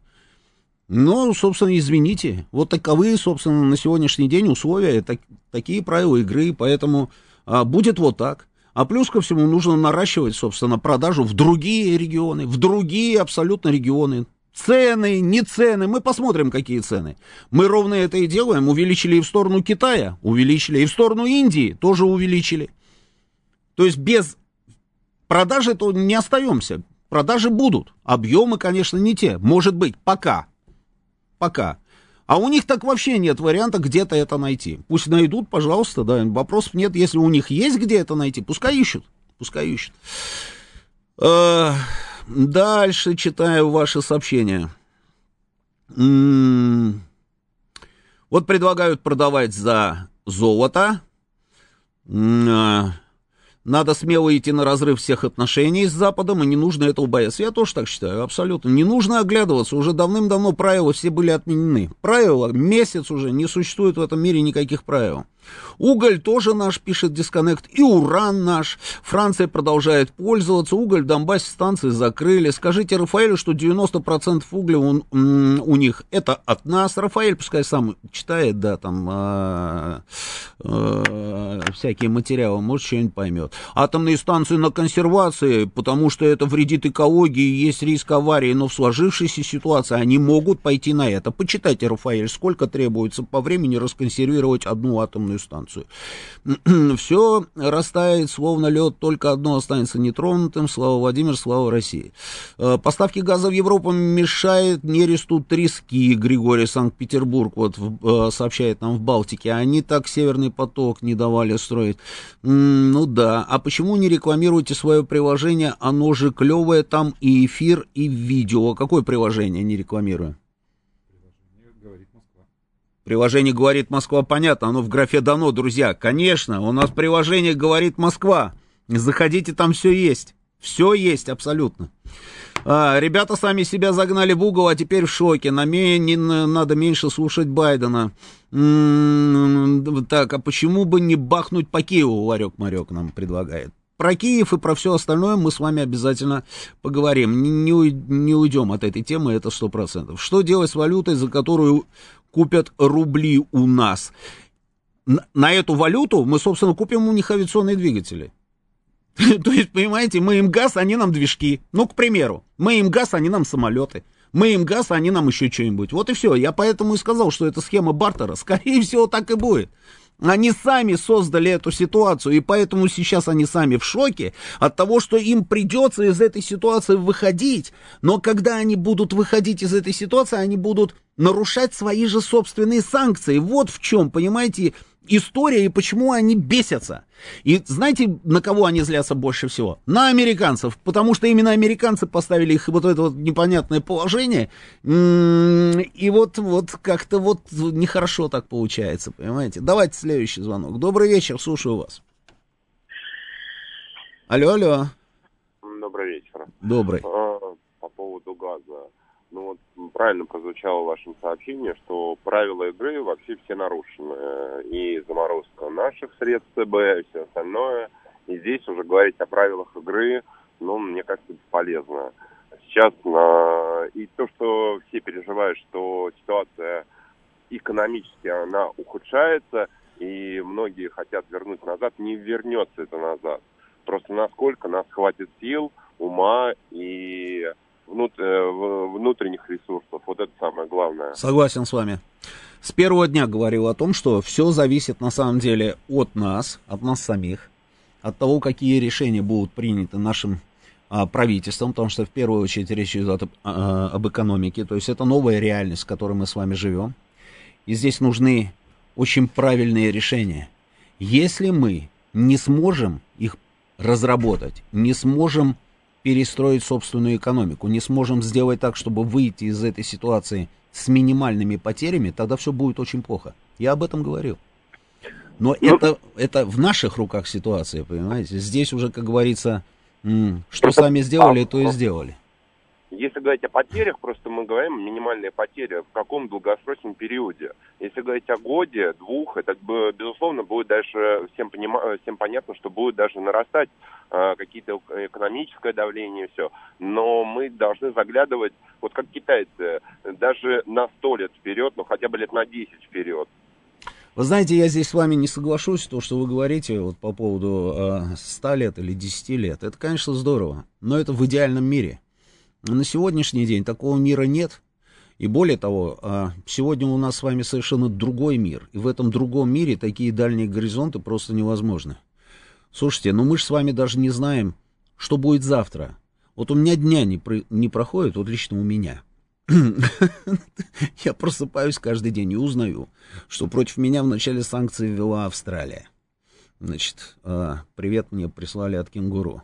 Но, собственно, извините, вот таковы, собственно, на сегодняшний день условия, так, такие правила игры, поэтому а, будет вот так. А плюс ко всему нужно наращивать, собственно, продажу в другие регионы, в другие абсолютно регионы. Цены, не цены, мы посмотрим, какие цены. Мы ровно это и делаем, увеличили и в сторону Китая, увеличили и в сторону Индии, тоже увеличили. То есть без продажи то не остаемся. Продажи будут. Объемы, конечно, не те. Может быть, пока. Пока. А у них так вообще нет варианта где-то это найти. Пусть найдут, пожалуйста, да, вопросов нет. Если у них есть где это найти, пускай ищут. Пускай ищут. Э, дальше читаю ваши сообщения. М-м-м. Вот предлагают продавать за золото. Надо смело идти на разрыв всех отношений с Западом, и не нужно этого бояться. Я тоже так считаю, абсолютно. Не нужно оглядываться, уже давным-давно правила все были отменены. Правила, месяц уже, не существует в этом мире никаких правил. Уголь тоже наш, пишет Дисконнект, и уран наш. Франция продолжает пользоваться, уголь в Донбассе станции закрыли. Скажите Рафаэлю, что 90% угля у, у них это от нас. Рафаэль пускай сам читает, да, там э, э, всякие материалы, может, что-нибудь поймет. Атомные станции на консервации, потому что это вредит экологии, есть риск аварии, но в сложившейся ситуации они могут пойти на это. Почитайте, Рафаэль, сколько требуется по времени расконсервировать одну атомную атомную станцию. Все растает, словно лед, только одно останется нетронутым. Слава Владимир, слава России. Э, поставки газа в Европу мешает нересту трески, Григорий Санкт-Петербург вот э, сообщает нам в Балтике. Они так Северный поток не давали строить. Ну да, а почему не рекламируете свое приложение? Оно же клевое, там и эфир, и видео. Какое приложение не рекламируем? Приложение «Говорит Москва» понятно, оно в графе дано, друзья. Конечно, у нас приложение «Говорит Москва». Заходите, там все есть. Все есть, абсолютно. А, ребята сами себя загнали в угол, а теперь в шоке. Нам не, надо меньше слушать Байдена. М-м-м, так, а почему бы не бахнуть по Киеву, Ларек-Марек нам предлагает. Про Киев и про все остальное мы с вами обязательно поговорим. Не, не, уйдем от этой темы, это сто процентов. Что делать с валютой, за которую купят рубли у нас. На эту валюту мы, собственно, купим у них авиационные двигатели. То есть, понимаете, мы им газ, они нам движки. Ну, к примеру, мы им газ, они нам самолеты. Мы им газ, они нам еще что-нибудь. Вот и все. Я поэтому и сказал, что это схема бартера. Скорее всего, так и будет. Они сами создали эту ситуацию, и поэтому сейчас они сами в шоке от того, что им придется из этой ситуации выходить. Но когда они будут выходить из этой ситуации, они будут нарушать свои же собственные санкции. Вот в чем, понимаете, история и почему они бесятся. И знаете, на кого они злятся больше всего? На американцев, потому что именно американцы поставили их вот в это вот непонятное положение, и вот, вот как-то вот нехорошо так получается, понимаете? Давайте следующий звонок. Добрый вечер, слушаю вас. Алло, алло. Добрый вечер. Добрый. А, по поводу газа. Ну вот правильно прозвучало в вашем сообщении, что правила игры вообще все нарушены. И заморозка наших средств ЦБ, и все остальное. И здесь уже говорить о правилах игры, ну, мне кажется, бесполезно. Сейчас на... и то, что все переживают, что ситуация экономически она ухудшается, и многие хотят вернуть назад, не вернется это назад. Просто насколько нас хватит сил, ума и Э, внутренних ресурсов. Вот это самое главное. Согласен с вами. С первого дня говорил о том, что все зависит на самом деле от нас, от нас самих, от того, какие решения будут приняты нашим а, правительством, потому что в первую очередь речь идет об, а, об экономике, то есть это новая реальность, в которой мы с вами живем. И здесь нужны очень правильные решения. Если мы не сможем их разработать, не сможем перестроить собственную экономику, не сможем сделать так, чтобы выйти из этой ситуации с минимальными потерями, тогда все будет очень плохо. Я об этом говорил. Но ну, это, это в наших руках ситуация, понимаете? Здесь уже, как говорится, что сами сделали, то и сделали. Если говорить о потерях, просто мы говорим минимальные потери в каком долгосрочном периоде. Если говорить о годе, двух, это, безусловно, будет дальше, всем, понима, всем понятно, что будет даже нарастать какие-то экономическое давление и все. Но мы должны заглядывать, вот как китайцы, даже на сто лет вперед, ну хотя бы лет на 10 вперед. Вы знаете, я здесь с вами не соглашусь, то, что вы говорите вот по поводу э, 100 лет или 10 лет. Это, конечно, здорово, но это в идеальном мире. На сегодняшний день такого мира нет. И более того, а, сегодня у нас с вами совершенно другой мир. И в этом другом мире такие дальние горизонты просто невозможны. Слушайте, ну мы же с вами даже не знаем, что будет завтра. Вот у меня дня не, про, не проходит, вот лично у меня. Я просыпаюсь каждый день и узнаю, что против меня в начале санкций ввела Австралия. Значит, а, привет мне прислали от кенгуру.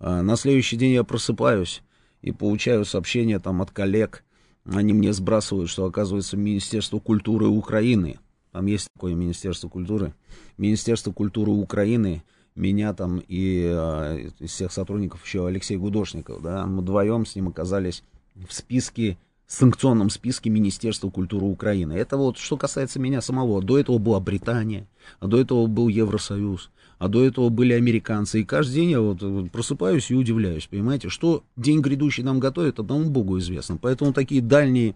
А, на следующий день я просыпаюсь, и получаю сообщения там от коллег, они мне сбрасывают, что оказывается Министерство культуры Украины, там есть такое Министерство культуры, Министерство культуры Украины меня там и э, из всех сотрудников еще Алексей Гудошников, да, мы вдвоем с ним оказались в списке, санкционном списке Министерства культуры Украины. Это вот что касается меня самого. До этого была Британия, а до этого был Евросоюз, а до этого были американцы. И каждый день я вот просыпаюсь и удивляюсь, понимаете, что день грядущий нам готовит, одному Богу известно. Поэтому такие дальние,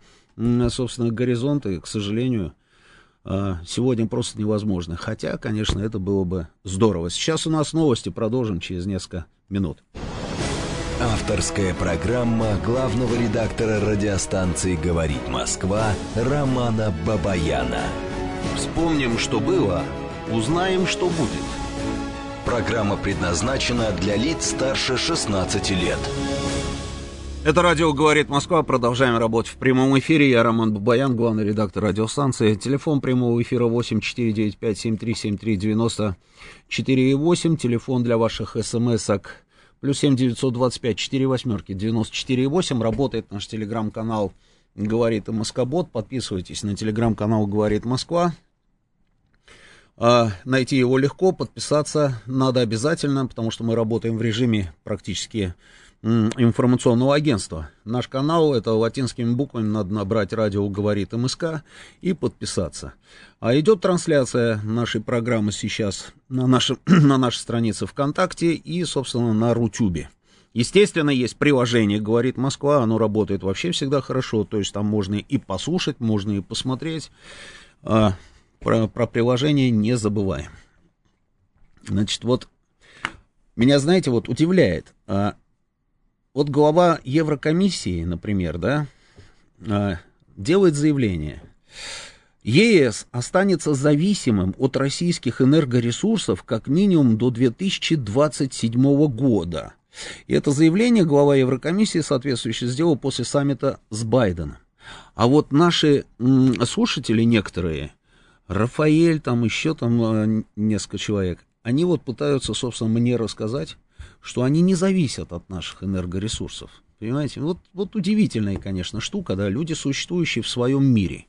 собственно, горизонты, к сожалению, сегодня просто невозможно. Хотя, конечно, это было бы здорово. Сейчас у нас новости, продолжим через несколько минут. Авторская программа главного редактора радиостанции «Говорит Москва» Романа Бабаяна. Вспомним, что было, узнаем, что будет. Программа предназначена для лиц старше 16 лет. Это радио «Говорит Москва». Продолжаем работать в прямом эфире. Я Роман Бабаян, главный редактор радиостанции. Телефон прямого эфира 8495-7373-94,8. Телефон для ваших смс-ок плюс 7 925 4 восьмерки 94,8. Работает наш телеграм-канал «Говорит Москобот». Подписывайтесь на телеграм-канал «Говорит Москва». А, найти его легко, подписаться надо обязательно, потому что мы работаем в режиме практически информационного агентства. Наш канал, это латинскими буквами надо набрать «Радио говорит МСК» и подписаться. А идет трансляция нашей программы сейчас на, нашей на нашей странице ВКонтакте и, собственно, на Рутюбе. Естественно, есть приложение «Говорит Москва», оно работает вообще всегда хорошо, то есть там можно и послушать, можно и посмотреть. А, про, про приложение не забываем. Значит, вот меня, знаете, вот удивляет, а, вот глава Еврокомиссии, например, да, а, делает заявление. ЕС останется зависимым от российских энергоресурсов как минимум до 2027 года. И это заявление глава Еврокомиссии соответствующее сделал после саммита с Байденом. А вот наши слушатели некоторые, Рафаэль, там еще там а, несколько человек, они вот пытаются, собственно, мне рассказать, что они не зависят от наших энергоресурсов. Понимаете? Вот, вот удивительная, конечно, штука, да, люди, существующие в своем мире.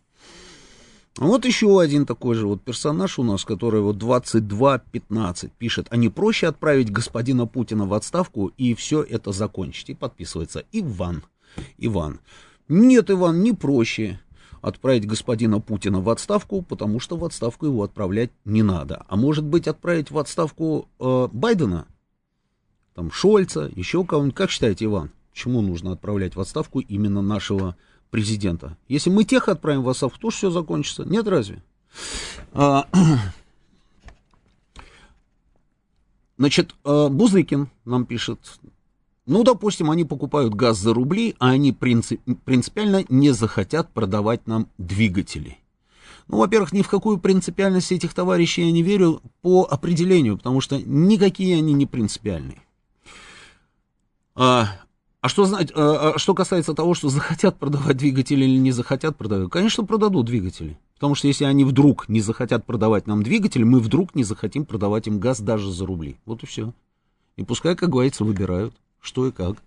Вот еще один такой же вот персонаж у нас, который вот 22.15 пишет, а не проще отправить господина Путина в отставку и все это закончить. И подписывается Иван. Иван. Нет, Иван, не проще отправить господина Путина в отставку, потому что в отставку его отправлять не надо. А может быть отправить в отставку э, Байдена? Там Шольца, еще кого-нибудь. Как считаете, Иван, почему нужно отправлять в отставку именно нашего президента? Если мы тех отправим в отставку, то все закончится. Нет разве? А, значит, а, Бузыкин нам пишет, ну, допустим, они покупают газ за рубли, а они принцип, принципиально не захотят продавать нам двигатели. Ну, во-первых, ни в какую принципиальность этих товарищей я не верю по определению, потому что никакие они не принципиальные. А, а что, а, а что касается того, что захотят продавать двигатели или не захотят продавать, конечно, продадут двигатели. Потому что если они вдруг не захотят продавать нам двигатель, мы вдруг не захотим продавать им газ даже за рубли. Вот и все. И пускай, как говорится, выбирают, что и как.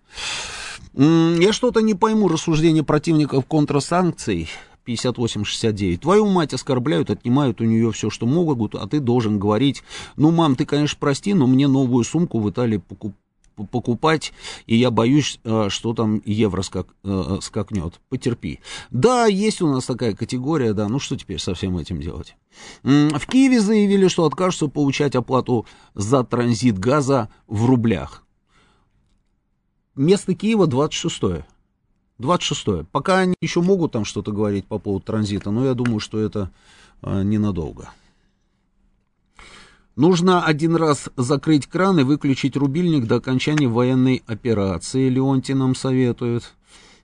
Я что-то не пойму рассуждения противников контрсанкций. 58-69. Твою мать оскорбляют, отнимают у нее все, что могут, а ты должен говорить, ну, мам, ты, конечно, прости, но мне новую сумку в Италии покуп покупать, и я боюсь, э, что там евро скак, э, скакнет. Потерпи. Да, есть у нас такая категория, да, ну что теперь со всем этим делать? В Киеве заявили, что откажутся получать оплату за транзит газа в рублях. Место Киева 26-е. 26-е. Пока они еще могут там что-то говорить по поводу транзита, но я думаю, что это э, ненадолго. Нужно один раз закрыть кран и выключить рубильник до окончания военной операции, Леонтий нам советует.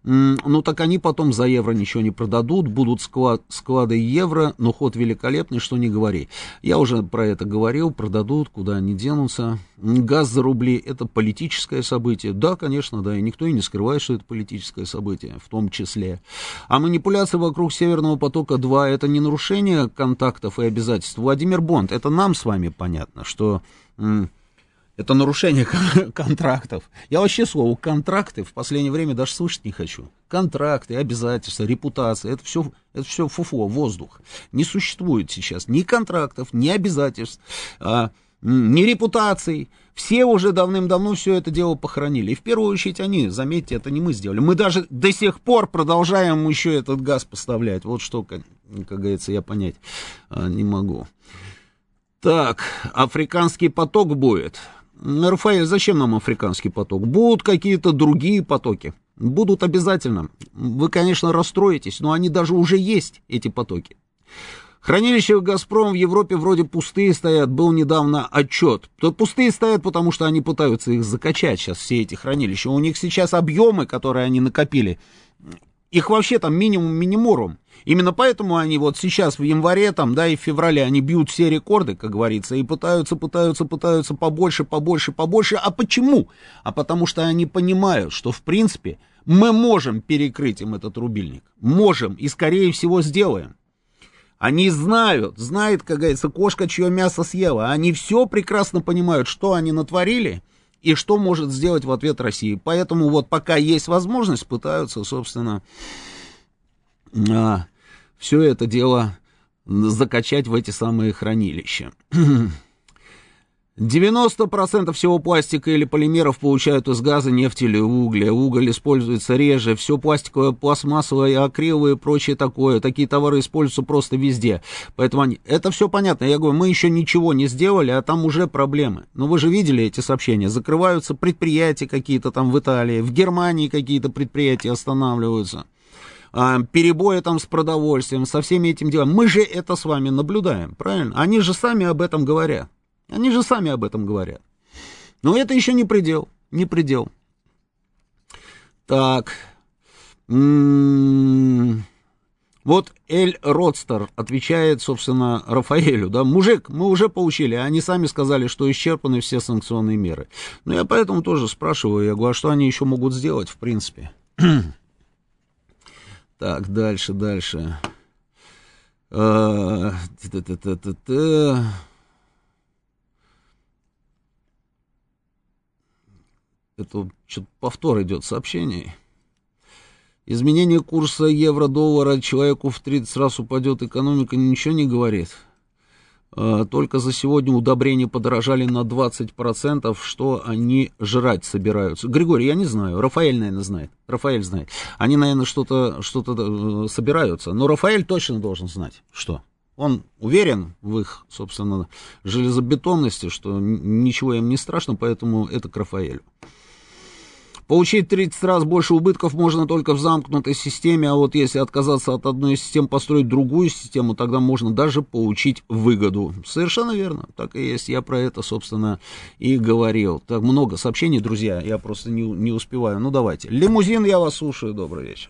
Ну так они потом за евро ничего не продадут, будут склад, склады евро, но ход великолепный, что не говори. Я уже про это говорил, продадут, куда они денутся. Газ за рубли – это политическое событие. Да, конечно, да, и никто и не скрывает, что это политическое событие, в том числе. А манипуляция вокруг Северного потока-2 – это не нарушение контактов и обязательств. Владимир Бонд, это нам с вами понятно, что это нарушение контрактов. Я вообще слово контракты в последнее время даже слышать не хочу. Контракты, обязательства, репутация, это все, это все фуфло, воздух. Не существует сейчас ни контрактов, ни обязательств. А, ни репутаций. Все уже давным-давно все это дело похоронили. И в первую очередь они, заметьте, это не мы сделали. Мы даже до сих пор продолжаем еще этот газ поставлять. Вот что, как, как говорится, я понять а, не могу. Так, африканский поток будет. Рафаэль, зачем нам африканский поток? Будут какие-то другие потоки. Будут обязательно. Вы, конечно, расстроитесь, но они даже уже есть, эти потоки. Хранилища «Газпром» в Европе вроде пустые стоят, был недавно отчет. То пустые стоят, потому что они пытаются их закачать сейчас, все эти хранилища. У них сейчас объемы, которые они накопили, их вообще там минимум миниморум. Именно поэтому они вот сейчас в январе там, да, и в феврале они бьют все рекорды, как говорится, и пытаются, пытаются, пытаются побольше, побольше, побольше. А почему? А потому что они понимают, что в принципе мы можем перекрыть им этот рубильник. Можем и скорее всего сделаем. Они знают, знает, как говорится, кошка, чье мясо съела. Они все прекрасно понимают, что они натворили и что может сделать в ответ Россия. Поэтому вот пока есть возможность, пытаются, собственно, а, все это дело закачать в эти самые хранилища. 90% всего пластика или полимеров получают из газа, нефти или угля. Уголь используется реже. Все пластиковое, пластмассовое, акриловое и прочее такое. Такие товары используются просто везде. Поэтому они... это все понятно. Я говорю, мы еще ничего не сделали, а там уже проблемы. Но вы же видели эти сообщения. Закрываются предприятия какие-то там в Италии. В Германии какие-то предприятия останавливаются. А, перебои там с продовольствием, со всеми этими делами. Мы же это с вами наблюдаем, правильно? Они же сами об этом говорят. Они же сами об этом говорят. Но это еще не предел, не предел. Так. М-м-м. Вот Эль Родстер отвечает, собственно, Рафаэлю, да, мужик, мы уже получили, а они сами сказали, что исчерпаны все санкционные меры. Но я поэтому тоже спрашиваю, я говорю, а что они еще могут сделать, в принципе? так, дальше, дальше. Это что-то повтор идет сообщений. Изменение курса евро-доллара человеку в 30 раз упадет, экономика ничего не говорит. А, только за сегодня удобрения подорожали на 20%, что они жрать собираются. Григорий, я не знаю, Рафаэль, наверное, знает. Рафаэль знает. Они, наверное, что-то что э, собираются. Но Рафаэль точно должен знать, что. Он уверен в их, собственно, железобетонности, что ничего им не страшно, поэтому это к Рафаэлю. Получить 30 раз больше убытков можно только в замкнутой системе, а вот если отказаться от одной из систем, построить другую систему, тогда можно даже получить выгоду. Совершенно верно, так и есть. Я про это, собственно, и говорил. Так много сообщений, друзья, я просто не, не успеваю. Ну, давайте. Лимузин, я вас слушаю. Добрый вечер.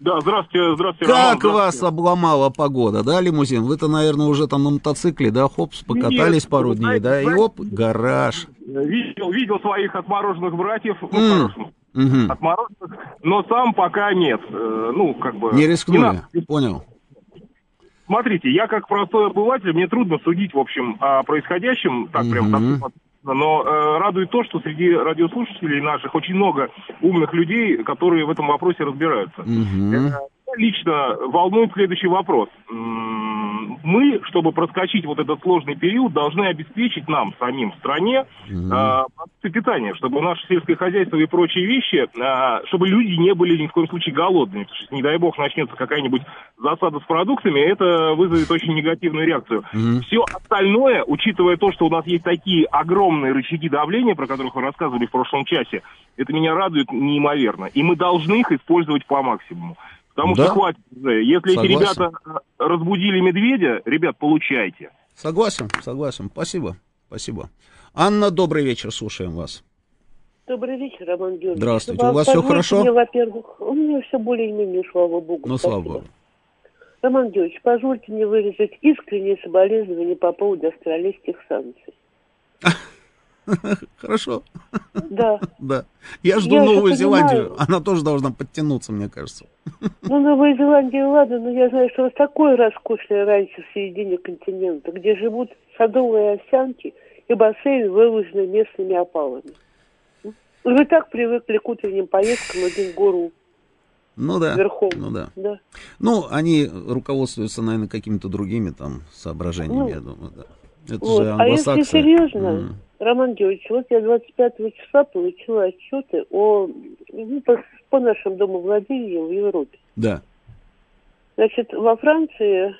Да, здравствуйте, здравствуйте, Как Роман, здравствуйте. вас обломала погода, да, лимузин? Вы-то, наверное, уже там на мотоцикле, да, хопс, покатались Нет, пару дней, да, и оп, гараж. Видел, видел своих отмороженных братьев, ну, mm. Угу. Отмороженных, но сам пока нет. Э, ну, как бы... Не рискнули, не понял. Смотрите, я как простой обыватель, мне трудно судить, в общем, о происходящем, так угу. прям но э, радует то, что среди радиослушателей наших очень много умных людей, которые в этом вопросе разбираются. Угу. Лично волнует следующий вопрос мы, чтобы проскочить вот этот сложный период, должны обеспечить нам, самим стране, mm-hmm. э, питание, чтобы наше сельское хозяйство и прочие вещи, э, чтобы люди не были ни в коем случае голодными. Потому что, не дай бог, начнется какая-нибудь засада с продуктами, это вызовет очень негативную реакцию. Mm-hmm. Все остальное, учитывая то, что у нас есть такие огромные рычаги давления, про которых вы рассказывали в прошлом часе, это меня радует неимоверно. И мы должны их использовать по максимуму. Потому да? что хватит уже. Если Согласен. эти ребята разбудили медведя, ребят, получайте. Согласен, согласен. Спасибо, спасибо. Анна, добрый вечер, слушаем вас. Добрый вечер, Роман Георгиевич. Здравствуйте. У вас все хорошо? Мне, во-первых, у меня все более-менее, слава богу. Ну, слава богу. Роман Георгиевич, позвольте мне выразить искреннее соболезнование по поводу австралийских санкций. Хорошо. Да. Да. Я жду я Новую Зеландию. Она тоже должна подтянуться, мне кажется. Ну, Новая Зеландия, ладно, но я знаю, что вас такое роскошное раньше в середине континента, где живут садовые овсянки и бассейн, выложенный местными опалами. Вы так привыкли к утренним поездкам один гору. Ну да. Верхом. Ну да. да. Ну, они руководствуются, наверное, какими-то другими там соображениями, ну, я думаю, да. Это Вот. же А если англосаксы. серьезно, М. Роман Георгиевич, вот я 25 числа получила отчеты о, ну, по, по нашим домовладениям в Европе. Да. Значит, во Франции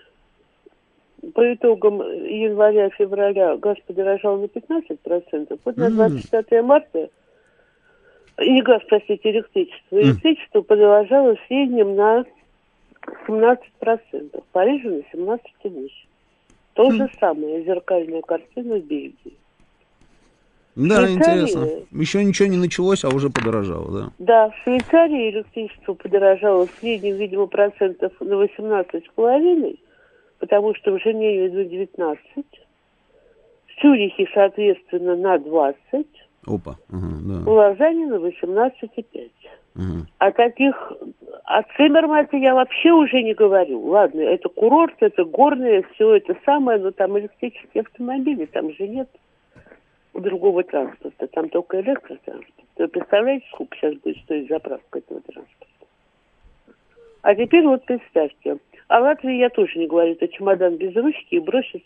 по итогам января-февраля газ подорожал на 15%. Вот на М. 25 марта, и не газ, простите, электричество. Электричество подорожало в среднем на 17%. В Париже на 17,8%. То же самое, зеркальная картина в Бельгии. Да, Швейцария- интересно. Еще ничего не началось, а уже подорожало, да. Да, в Швейцарии электричество подорожало в среднем, видимо, процентов на 18,5, потому что в Женеве на 19, в Цюрихе, соответственно, на 20, Опа. В да. Лозанне на 18,5. Ага. А таких... О Циммермате я вообще уже не говорю. Ладно, это курорт, это горное, все это самое, но там электрические автомобили, там же нет другого транспорта, там только электротранспорт. Вы представляете, сколько сейчас будет стоить заправка этого транспорта? А теперь вот представьте, о Латвии я тоже не говорю, это чемодан без ручки, и бросить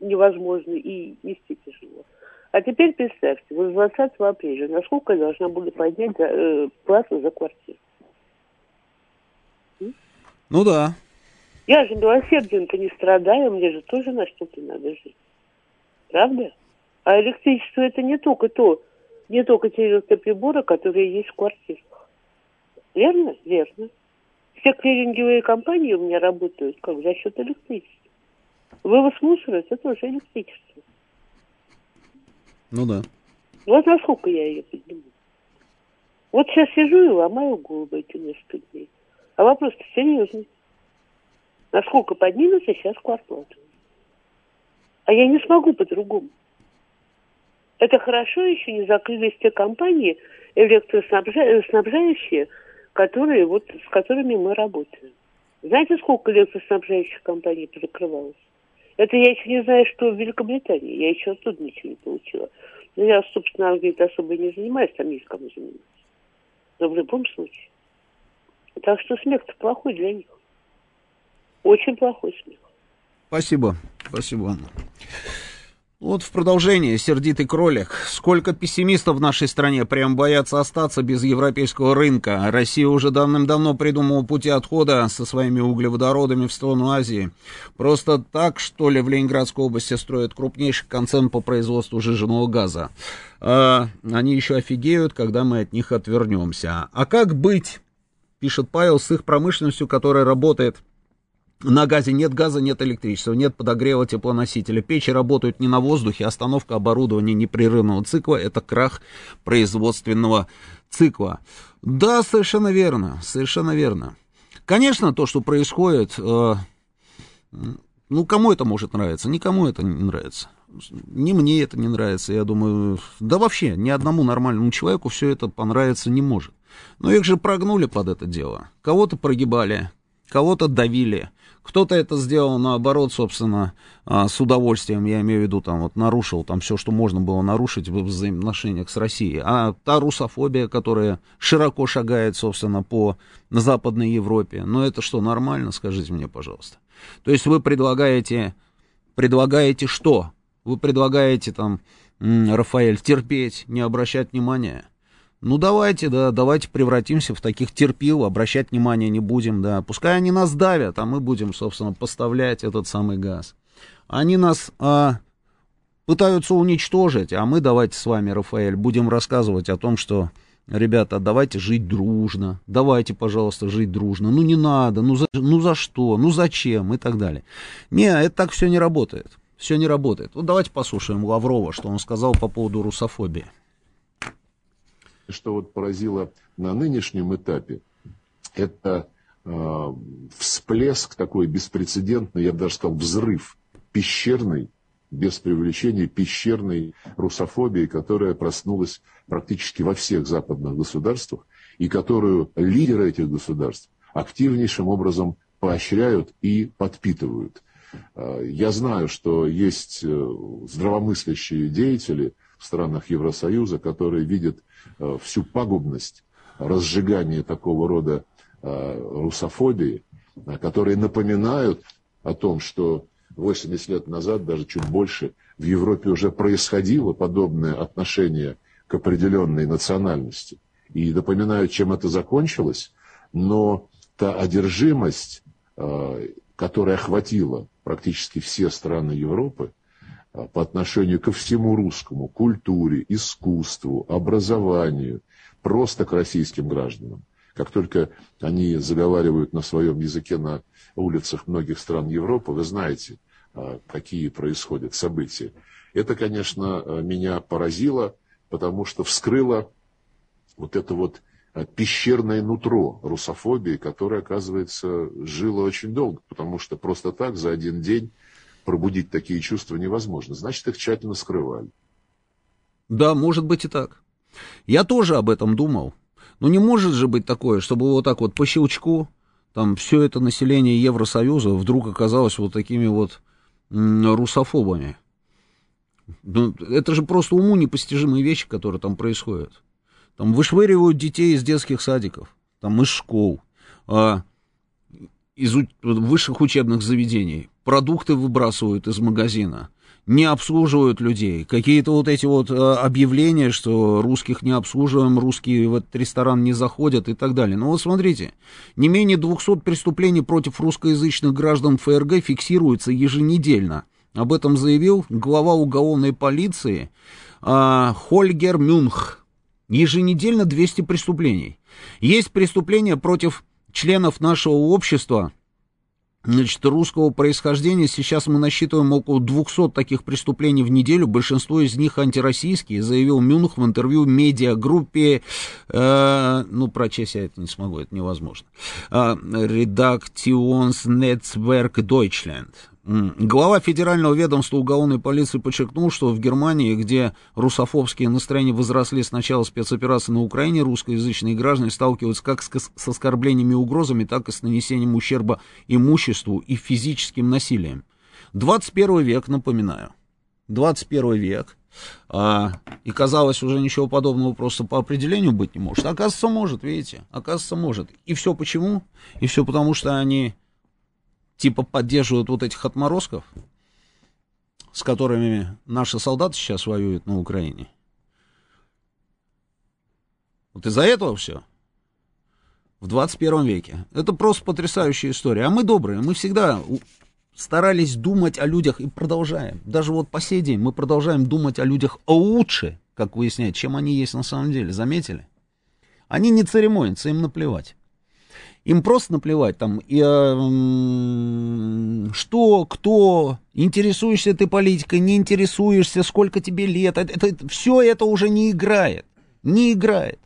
невозможно, и нести тяжело. А теперь представьте, вот с 20 апреля, насколько я должна буду поднять э, плату за квартиру? Ну да. Я же милосердием-то не страдаю, мне же тоже на что-то надо жить. Правда? А электричество это не только то, не только те электроприборы, которые есть в квартирах. Верно? Верно. Все клиринговые компании у меня работают как за счет электричества. Вывоз мусора это тоже электричество. Ну да. Вот насколько я ее подниму. Вот сейчас сижу и ломаю голову эти несколько дней. А вопрос-то серьезный. Насколько поднимется сейчас квартплата? А я не смогу по-другому. Это хорошо еще не закрылись те компании электроснабжающие, которые, вот, с которыми мы работаем. Знаете, сколько электроснабжающих компаний перекрывалось? Это я еще не знаю, что в Великобритании. Я еще оттуда ничего не получила. Но я, собственно, Англией особо не занимаюсь, там есть кому заниматься. Но в любом случае. Так что смех-то плохой для них. Очень плохой смех. Спасибо. Спасибо, Анна. Вот в продолжение, сердитый кролик. Сколько пессимистов в нашей стране прям боятся остаться без европейского рынка. Россия уже давным-давно придумала пути отхода со своими углеводородами в сторону Азии. Просто так, что ли, в Ленинградской области строят крупнейший концерн по производству жиженного газа. А, они еще офигеют, когда мы от них отвернемся. А как быть, пишет Павел, с их промышленностью, которая работает на газе нет газа, нет электричества, нет подогрева теплоносителя. Печи работают не на воздухе, остановка оборудования непрерывного цикла – это крах производственного цикла. Да, совершенно верно, совершенно верно. Конечно, то, что происходит, э, ну, кому это может нравиться? Никому это не нравится. Ни мне это не нравится, я думаю, да вообще, ни одному нормальному человеку все это понравиться не может. Но их же прогнули под это дело. Кого-то прогибали, кого-то давили, кто-то это сделал наоборот, собственно, а, с удовольствием, я имею в виду, там вот нарушил там все, что можно было нарушить в взаимоотношениях с Россией. А та русофобия, которая широко шагает, собственно, по Западной Европе, ну это что, нормально, скажите мне, пожалуйста. То есть вы предлагаете, предлагаете что? Вы предлагаете там, Рафаэль, терпеть, не обращать внимания? Ну давайте, да, давайте превратимся в таких терпил, обращать внимания не будем, да. Пускай они нас давят, а мы будем, собственно, поставлять этот самый газ. Они нас а, пытаются уничтожить, а мы давайте с вами, Рафаэль, будем рассказывать о том, что, ребята, давайте жить дружно, давайте, пожалуйста, жить дружно. Ну не надо, ну за, ну за что, ну зачем и так далее. Не, это так все не работает. Все не работает. Вот давайте послушаем Лаврова, что он сказал по поводу русофобии что вот поразило на нынешнем этапе, это э, всплеск такой беспрецедентный, я бы даже сказал, взрыв пещерный, без привлечения пещерной русофобии, которая проснулась практически во всех западных государствах, и которую лидеры этих государств активнейшим образом поощряют и подпитывают. Я знаю, что есть здравомыслящие деятели в странах Евросоюза, которые видят всю пагубность разжигания такого рода русофобии, которые напоминают о том, что 80 лет назад, даже чуть больше, в Европе уже происходило подобное отношение к определенной национальности. И напоминаю, чем это закончилось, но та одержимость, э, которая охватила практически все страны Европы, э, по отношению ко всему русскому, культуре, искусству, образованию, просто к российским гражданам. Как только они заговаривают на своем языке на улицах многих стран Европы, вы знаете, а, какие происходят события. Это, конечно, а, меня поразило, потому что вскрыло вот это вот а, пещерное нутро русофобии, которое, оказывается, жило очень долго, потому что просто так за один день пробудить такие чувства невозможно. Значит, их тщательно скрывали. Да, может быть и так. Я тоже об этом думал. Но не может же быть такое, чтобы вот так вот по щелчку там все это население Евросоюза вдруг оказалось вот такими вот русофобами. Ну, это же просто уму непостижимые вещи, которые там происходят. Там вышвыривают детей из детских садиков, там из школ, а, из высших учебных заведений, продукты выбрасывают из магазина, не обслуживают людей. Какие-то вот эти вот а, объявления, что русских не обслуживаем, русские в этот ресторан не заходят и так далее. Но вот смотрите, не менее 200 преступлений против русскоязычных граждан ФРГ фиксируется еженедельно. Об этом заявил глава уголовной полиции э, Хольгер Мюнх. Еженедельно 200 преступлений. Есть преступления против членов нашего общества, значит, русского происхождения. Сейчас мы насчитываем около 200 таких преступлений в неделю. Большинство из них антироссийские, заявил Мюнх в интервью медиагруппе, э, ну, прочесть я это не смогу, это невозможно, э, Redaktions Netzwerk Deutschland. Глава Федерального ведомства уголовной полиции подчеркнул, что в Германии, где русофобские настроения возросли с начала спецоперации на Украине, русскоязычные граждане сталкиваются как с оскорблениями и угрозами, так и с нанесением ущерба имуществу и физическим насилием. 21 век, напоминаю. 21 век. А, и казалось, уже ничего подобного просто по определению быть не может. Оказывается, может, видите. Оказывается, может. И все почему? И все потому, что они типа поддерживают вот этих отморозков, с которыми наши солдаты сейчас воюют на Украине. Вот из-за этого все. В 21 веке. Это просто потрясающая история. А мы добрые, мы всегда старались думать о людях и продолжаем. Даже вот по сей день мы продолжаем думать о людях лучше, как выясняет, чем они есть на самом деле. Заметили? Они не церемонятся, им наплевать. Им просто наплевать там, и, э, что, кто, интересуешься ты политикой, не интересуешься, сколько тебе лет. Это, это, все это уже не играет. Не играет.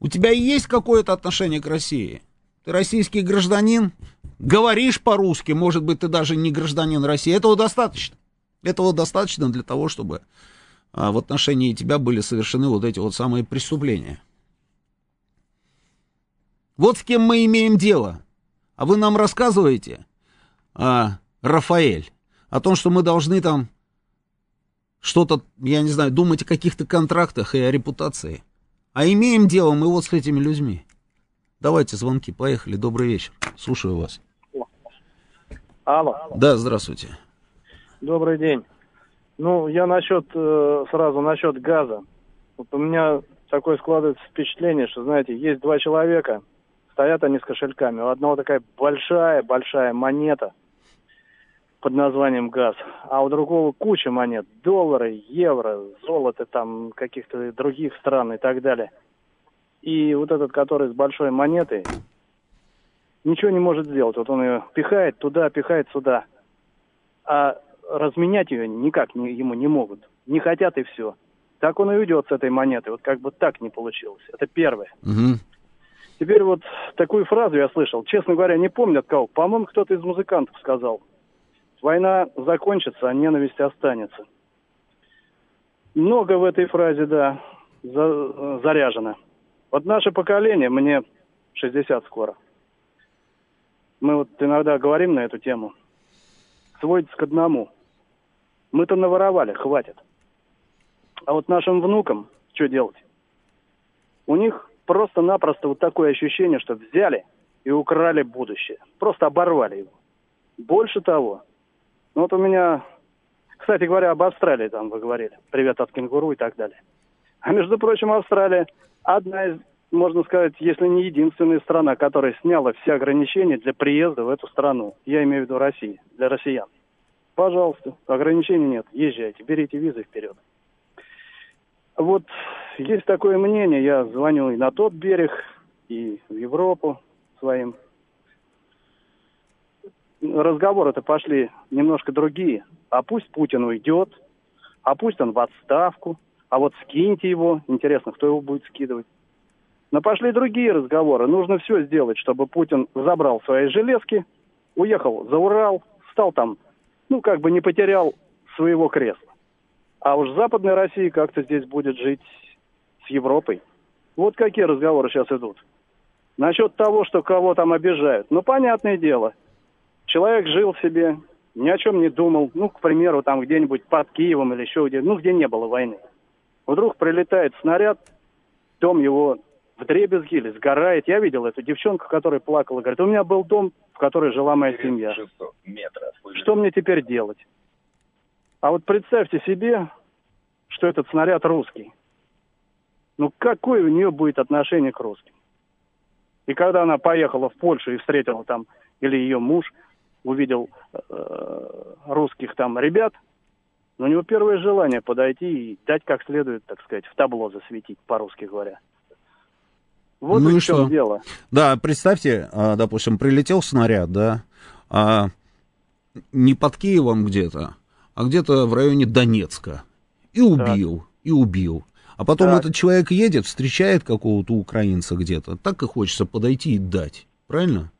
У тебя есть какое-то отношение к России? Ты российский гражданин, говоришь по-русски, может быть, ты даже не гражданин России. Этого достаточно. Этого достаточно для того, чтобы а, в отношении тебя были совершены вот эти вот самые преступления. Вот с кем мы имеем дело. А вы нам рассказываете, а, Рафаэль, о том, что мы должны там что-то, я не знаю, думать о каких-то контрактах и о репутации. А имеем дело мы вот с этими людьми. Давайте звонки, поехали, добрый вечер. Слушаю вас. Алло. Да, здравствуйте. Добрый день. Ну, я насчет, э, сразу насчет газа. Вот у меня такое складывается впечатление, что, знаете, есть два человека, стоят они с кошельками. У одного такая большая-большая монета под названием газ, а у другого куча монет. Доллары, евро, золото там каких-то других стран и так далее. И вот этот, который с большой монетой, ничего не может сделать. Вот он ее пихает туда, пихает сюда. А разменять ее никак не, ему не могут. Не хотят и все. Так он и уйдет с этой монетой. Вот как бы так не получилось. Это первое. Угу. Теперь вот такую фразу я слышал. Честно говоря, не помню от кого. По-моему, кто-то из музыкантов сказал. Война закончится, а ненависть останется. Много в этой фразе, да, за, заряжено. Вот наше поколение, мне 60 скоро. Мы вот иногда говорим на эту тему. Сводится к одному. Мы-то наворовали, хватит. А вот нашим внукам что делать? У них просто-напросто вот такое ощущение, что взяли и украли будущее. Просто оборвали его. Больше того, Ну, вот у меня, кстати говоря, об Австралии там вы говорили. Привет от кенгуру и так далее. А между прочим, Австралия одна из, можно сказать, если не единственная страна, которая сняла все ограничения для приезда в эту страну. Я имею в виду Россию, для россиян. Пожалуйста, ограничений нет. Езжайте, берите визы вперед. Вот есть такое мнение, я звоню и на тот берег, и в Европу своим. Разговоры-то пошли немножко другие. А пусть Путин уйдет, а пусть он в отставку, а вот скиньте его. Интересно, кто его будет скидывать. Но пошли другие разговоры. Нужно все сделать, чтобы Путин забрал свои железки, уехал за Урал, стал там, ну, как бы не потерял своего кресла. А уж Западная Россия как-то здесь будет жить с Европой. Вот какие разговоры сейчас идут. Насчет того, что кого там обижают. Ну, понятное дело. Человек жил себе, ни о чем не думал. Ну, к примеру, там где-нибудь под Киевом или еще где, ну, где не было войны. Вдруг прилетает снаряд, дом его в дребезги или сгорает. Я видел эту девчонку, которая плакала. Говорит, у меня был дом, в котором жила моя семья. Что мне теперь делать? А вот представьте себе, что этот снаряд русский. Ну, какое у нее будет отношение к русским? И когда она поехала в Польшу и встретила там, или ее муж увидел э, русских там ребят, ну, у него первое желание подойти и дать как следует, так сказать, в табло засветить, по-русски говоря. Вот ну и что? дело. Да, представьте, а, допустим, прилетел снаряд, да, а, не под Киевом где-то, а где-то в районе Донецка. И убил, так. и убил. А потом так. этот человек едет, встречает какого-то украинца где-то. Так и хочется подойти и дать. Правильно?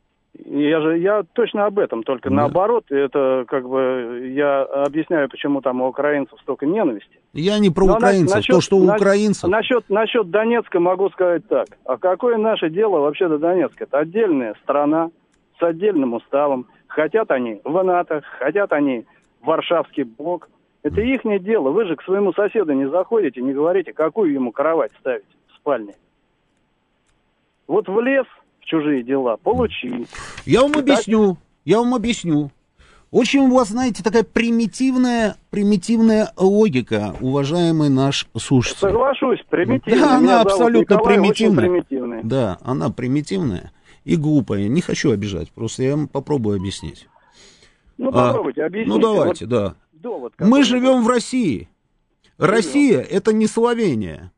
Я же я точно об этом, только да. наоборот, это как бы я объясняю, почему там у украинцев столько ненависти. Я не про Но украинцев, насчет, то, что у украинцев. Насчет, насчет Донецка могу сказать так. А какое наше дело вообще до Донецка? Это отдельная страна с отдельным уставом. Хотят они в НАТО, хотят они Варшавский блок. Это их дело. Вы же к своему соседу не заходите, не говорите, какую ему кровать ставить в спальне. Вот в лес, в чужие дела, получи. Я вам объясню, я вам объясню. Очень у вас, знаете, такая примитивная, примитивная логика, уважаемый наш слушатель. Соглашусь, примитивная. Да, она абсолютно примитивная. примитивная. Да, она примитивная и глупая. Не хочу обижать, просто я вам попробую объяснить. Ну, а, попробуйте, объясните. Ну, давайте, вот да. Довод, Мы живем в России. Россия – это не Словения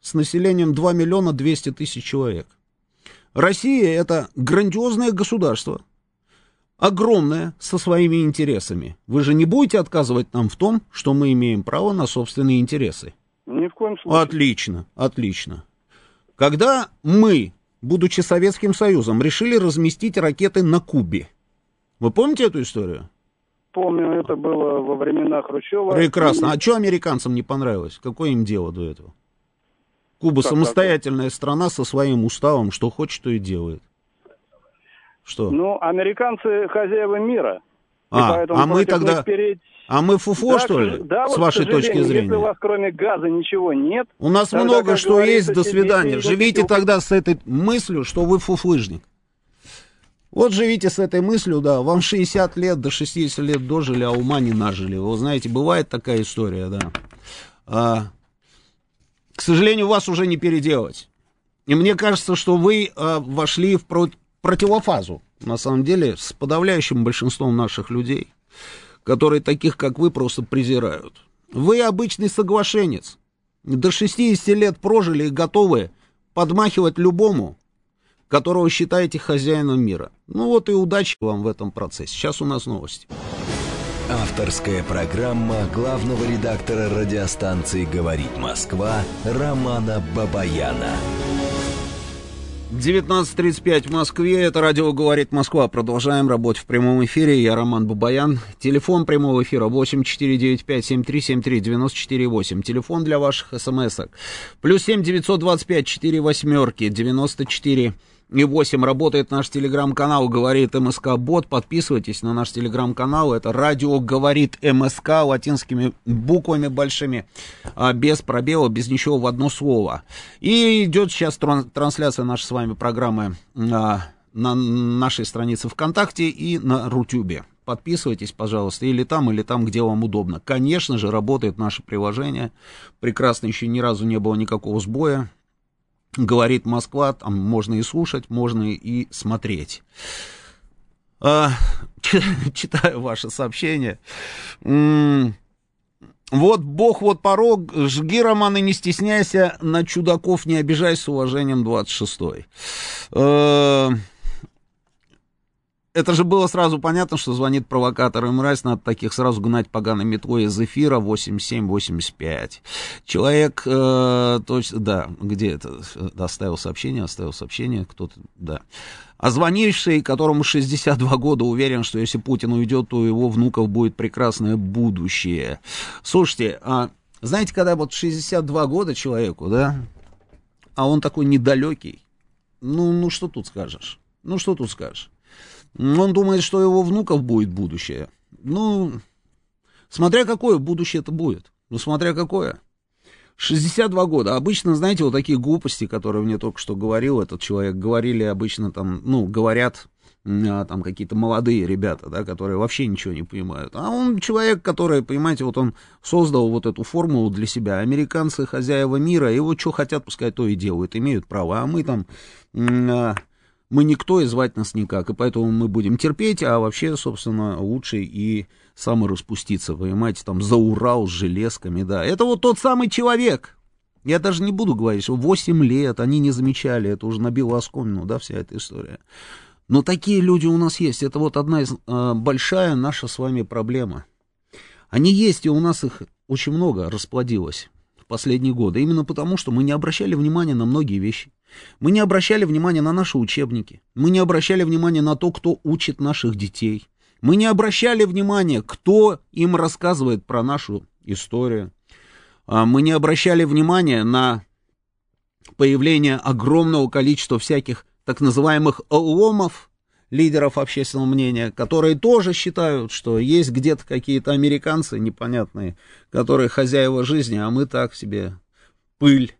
с населением 2 миллиона 200 тысяч человек. Россия – это грандиозное государство, огромное, со своими интересами. Вы же не будете отказывать нам в том, что мы имеем право на собственные интересы? Ни в коем случае. Отлично, отлично. Когда мы, будучи Советским Союзом, решили разместить ракеты на Кубе, вы помните эту историю? Помню, это было во времена Хрущева. Прекрасно. А что американцам не понравилось? Какое им дело до этого? Куба как, самостоятельная как? страна со своим уставом, что хочет, то и делает. Что? Ну, американцы хозяева мира. А, а мы тогда... Переть... А мы фуфо, да, что ли, да, с вашей точки зрения? Если у вас кроме газа ничего нет... У нас много что есть, до свидания. Живите тогда с этой мыслью, что вы фуфлыжник. Вот живите с этой мыслью, да, вам 60 лет, до 60 лет дожили, а ума не нажили. Вы знаете, бывает такая история, да. А, к сожалению, вас уже не переделать. И мне кажется, что вы а, вошли в про- противофазу, на самом деле, с подавляющим большинством наших людей, которые таких, как вы, просто презирают. Вы обычный соглашенец. До 60 лет прожили и готовы подмахивать любому, которого считаете хозяином мира. Ну вот и удачи вам в этом процессе. Сейчас у нас новости. Авторская программа главного редактора радиостанции «Говорит Москва» Романа Бабаяна. 19.35 в Москве. Это радио «Говорит Москва». Продолжаем работать в прямом эфире. Я Роман Бабаян. Телефон прямого эфира 8495-7373-94-8. Телефон для ваших смс-ок. Плюс 7 925 4 восьмерки 94 и 8 работает наш телеграм-канал «Говорит МСК Бот». Подписывайтесь на наш телеграм-канал. Это радио «Говорит МСК» латинскими буквами большими, а, без пробела, без ничего в одно слово. И идет сейчас трансляция нашей с вами программы а, на нашей странице ВКонтакте и на Рутюбе. подписывайтесь, пожалуйста, или там, или там, где вам удобно. Конечно же, работает наше приложение. Прекрасно, еще ни разу не было никакого сбоя. Говорит Москва, там можно и слушать, можно и смотреть. А, читаю ваше сообщение. Вот Бог, вот порог, жги, Роман, и не стесняйся, на чудаков не обижай с уважением 26-й. Это же было сразу понятно, что звонит провокатор и мразь, надо таких сразу гнать поганой метлой из эфира 8785. Человек, э, точно, да, где это, оставил сообщение, оставил сообщение, кто-то, да. А звонивший, которому 62 года, уверен, что если Путин уйдет, то у его внуков будет прекрасное будущее. Слушайте, а знаете, когда вот 62 года человеку, да, а он такой недалекий, ну, ну что тут скажешь? Ну, что тут скажешь? Он думает, что его внуков будет будущее. Ну, смотря какое будущее это будет. Ну, смотря какое. 62 года. Обычно, знаете, вот такие глупости, которые мне только что говорил этот человек, говорили обычно там, ну, говорят а, там какие-то молодые ребята, да, которые вообще ничего не понимают. А он человек, который, понимаете, вот он создал вот эту формулу для себя. Американцы хозяева мира, и вот что хотят, пускай то и делают, имеют право. А мы там, а, мы никто, и звать нас никак, и поэтому мы будем терпеть, а вообще, собственно, лучше и самораспуститься, понимаете, там за Урал с железками, да. Это вот тот самый человек. Я даже не буду говорить, что 8 лет они не замечали, это уже набило оскомину, да, вся эта история. Но такие люди у нас есть. Это вот одна из э, большая наша с вами проблема. Они есть, и у нас их очень много расплодилось в последние годы. Именно потому, что мы не обращали внимания на многие вещи. Мы не обращали внимания на наши учебники. Мы не обращали внимания на то, кто учит наших детей. Мы не обращали внимания, кто им рассказывает про нашу историю. А мы не обращали внимания на появление огромного количества всяких так называемых ломов, лидеров общественного мнения, которые тоже считают, что есть где-то какие-то американцы непонятные, которые хозяева жизни, а мы так себе пыль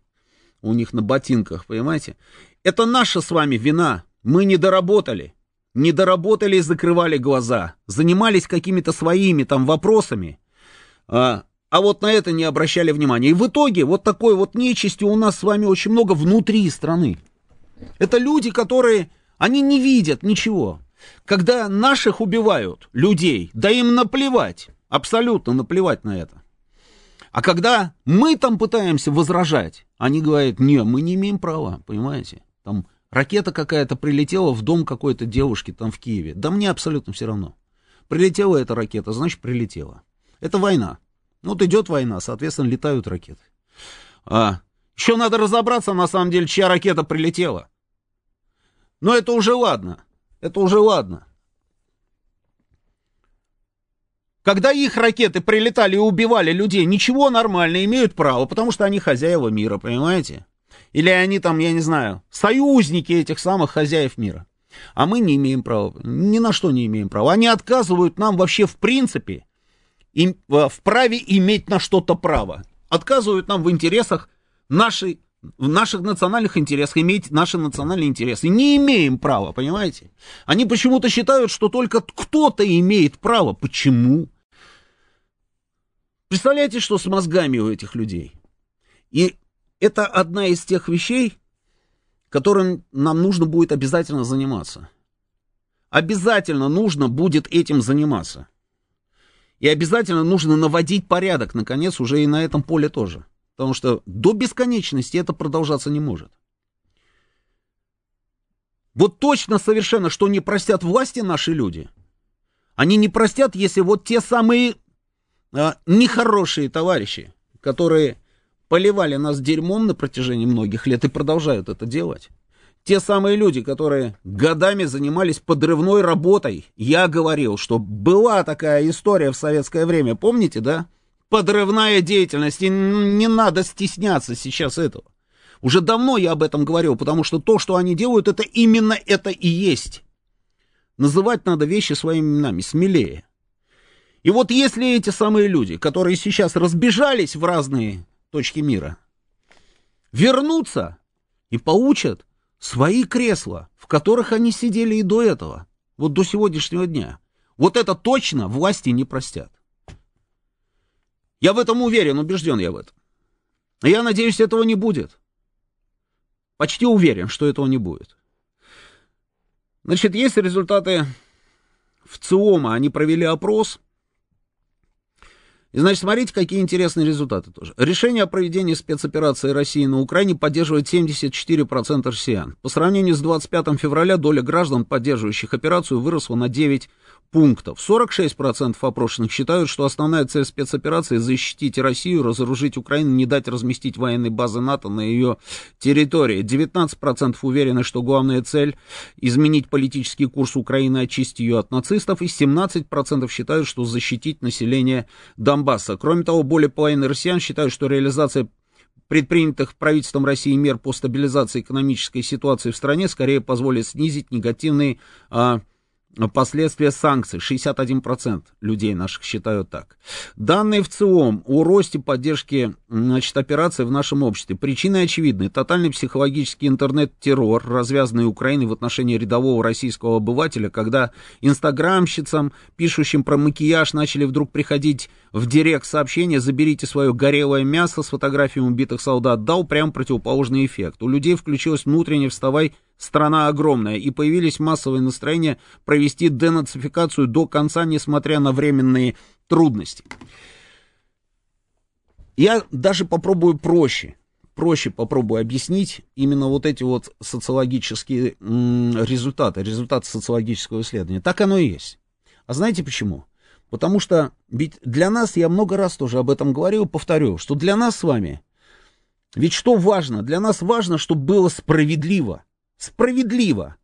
у них на ботинках, понимаете? Это наша с вами вина. Мы не доработали не доработали и закрывали глаза, занимались какими-то своими там вопросами, а, а вот на это не обращали внимания. И в итоге вот такой вот нечисти у нас с вами очень много внутри страны. Это люди, которые, они не видят ничего. Когда наших убивают, людей, да им наплевать, абсолютно наплевать на это. А когда мы там пытаемся возражать, они говорят, не, мы не имеем права, понимаете? Там Ракета какая-то прилетела в дом какой-то девушки там в Киеве. Да мне абсолютно все равно. Прилетела эта ракета, значит прилетела. Это война. Вот идет война, соответственно, летают ракеты. А, еще надо разобраться, на самом деле, чья ракета прилетела. Но это уже ладно. Это уже ладно. Когда их ракеты прилетали и убивали людей, ничего нормально, имеют право, потому что они хозяева мира, понимаете? Или они там, я не знаю, союзники этих самых хозяев мира. А мы не имеем права, ни на что не имеем права. Они отказывают нам вообще в принципе им, в праве иметь на что-то право. Отказывают нам в интересах нашей, в наших национальных интересах иметь наши национальные интересы. Не имеем права, понимаете? Они почему-то считают, что только кто-то имеет право. Почему? Представляете, что с мозгами у этих людей? И это одна из тех вещей, которым нам нужно будет обязательно заниматься. Обязательно нужно будет этим заниматься. И обязательно нужно наводить порядок, наконец, уже и на этом поле тоже. Потому что до бесконечности это продолжаться не может. Вот точно совершенно, что не простят власти наши люди. Они не простят, если вот те самые нехорошие товарищи, которые поливали нас дерьмом на протяжении многих лет и продолжают это делать. Те самые люди, которые годами занимались подрывной работой. Я говорил, что была такая история в советское время, помните, да? Подрывная деятельность, и не надо стесняться сейчас этого. Уже давно я об этом говорил, потому что то, что они делают, это именно это и есть. Называть надо вещи своими именами, смелее. И вот если эти самые люди, которые сейчас разбежались в разные точки мира, вернутся и получат свои кресла, в которых они сидели и до этого, вот до сегодняшнего дня. Вот это точно власти не простят. Я в этом уверен, убежден я в этом. Я надеюсь, этого не будет. Почти уверен, что этого не будет. Значит, есть результаты в ЦИОМа. Они провели опрос. И, значит, смотрите, какие интересные результаты тоже. Решение о проведении спецоперации России на Украине поддерживает 74% россиян. По сравнению с 25 февраля доля граждан, поддерживающих операцию, выросла на 9 пунктов. 46% опрошенных считают, что основная цель спецоперации – защитить Россию, разоружить Украину, не дать разместить военные базы НАТО на ее территории. 19% уверены, что главная цель – изменить политический курс Украины, очистить ее от нацистов. И 17% считают, что защитить население Донбасса. Кроме того, более половины россиян считают, что реализация предпринятых правительством России мер по стабилизации экономической ситуации в стране скорее позволит снизить негативные а, Последствия санкций 61% людей наших считают так. Данные в ЦИОМ о росте поддержки значит, операций в нашем обществе. Причины очевидны. Тотальный психологический интернет-террор, развязанный Украиной в отношении рядового российского обывателя, когда инстаграмщицам, пишущим про макияж, начали вдруг приходить в директ сообщения «заберите свое горелое мясо» с фотографией убитых солдат, дал прям противоположный эффект. У людей включилось внутреннее «вставай, страна огромная», и появились массовые настроения провести денацификацию до конца, несмотря на временные трудности. Я даже попробую проще, проще попробую объяснить именно вот эти вот социологические результаты, результаты социологического исследования. Так оно и есть. А знаете почему? Потому что ведь для нас, я много раз тоже об этом говорил, повторю, что для нас с вами, ведь что важно? Для нас важно, чтобы было справедливо. Справедливо.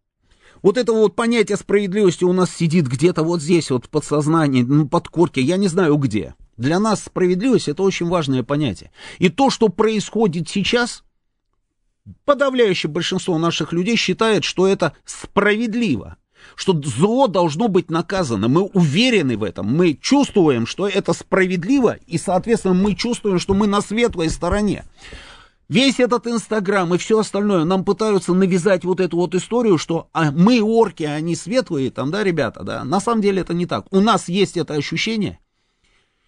Вот это вот понятие справедливости у нас сидит где-то вот здесь, вот подсознание, ну, под корки, я не знаю где. Для нас справедливость это очень важное понятие. И то, что происходит сейчас, подавляющее большинство наших людей считает, что это справедливо что зло должно быть наказано. Мы уверены в этом, мы чувствуем, что это справедливо, и, соответственно, мы чувствуем, что мы на светлой стороне. Весь этот Инстаграм и все остальное нам пытаются навязать вот эту вот историю, что а, мы орки, а они светлые, там, да, ребята, да. На самом деле это не так. У нас есть это ощущение,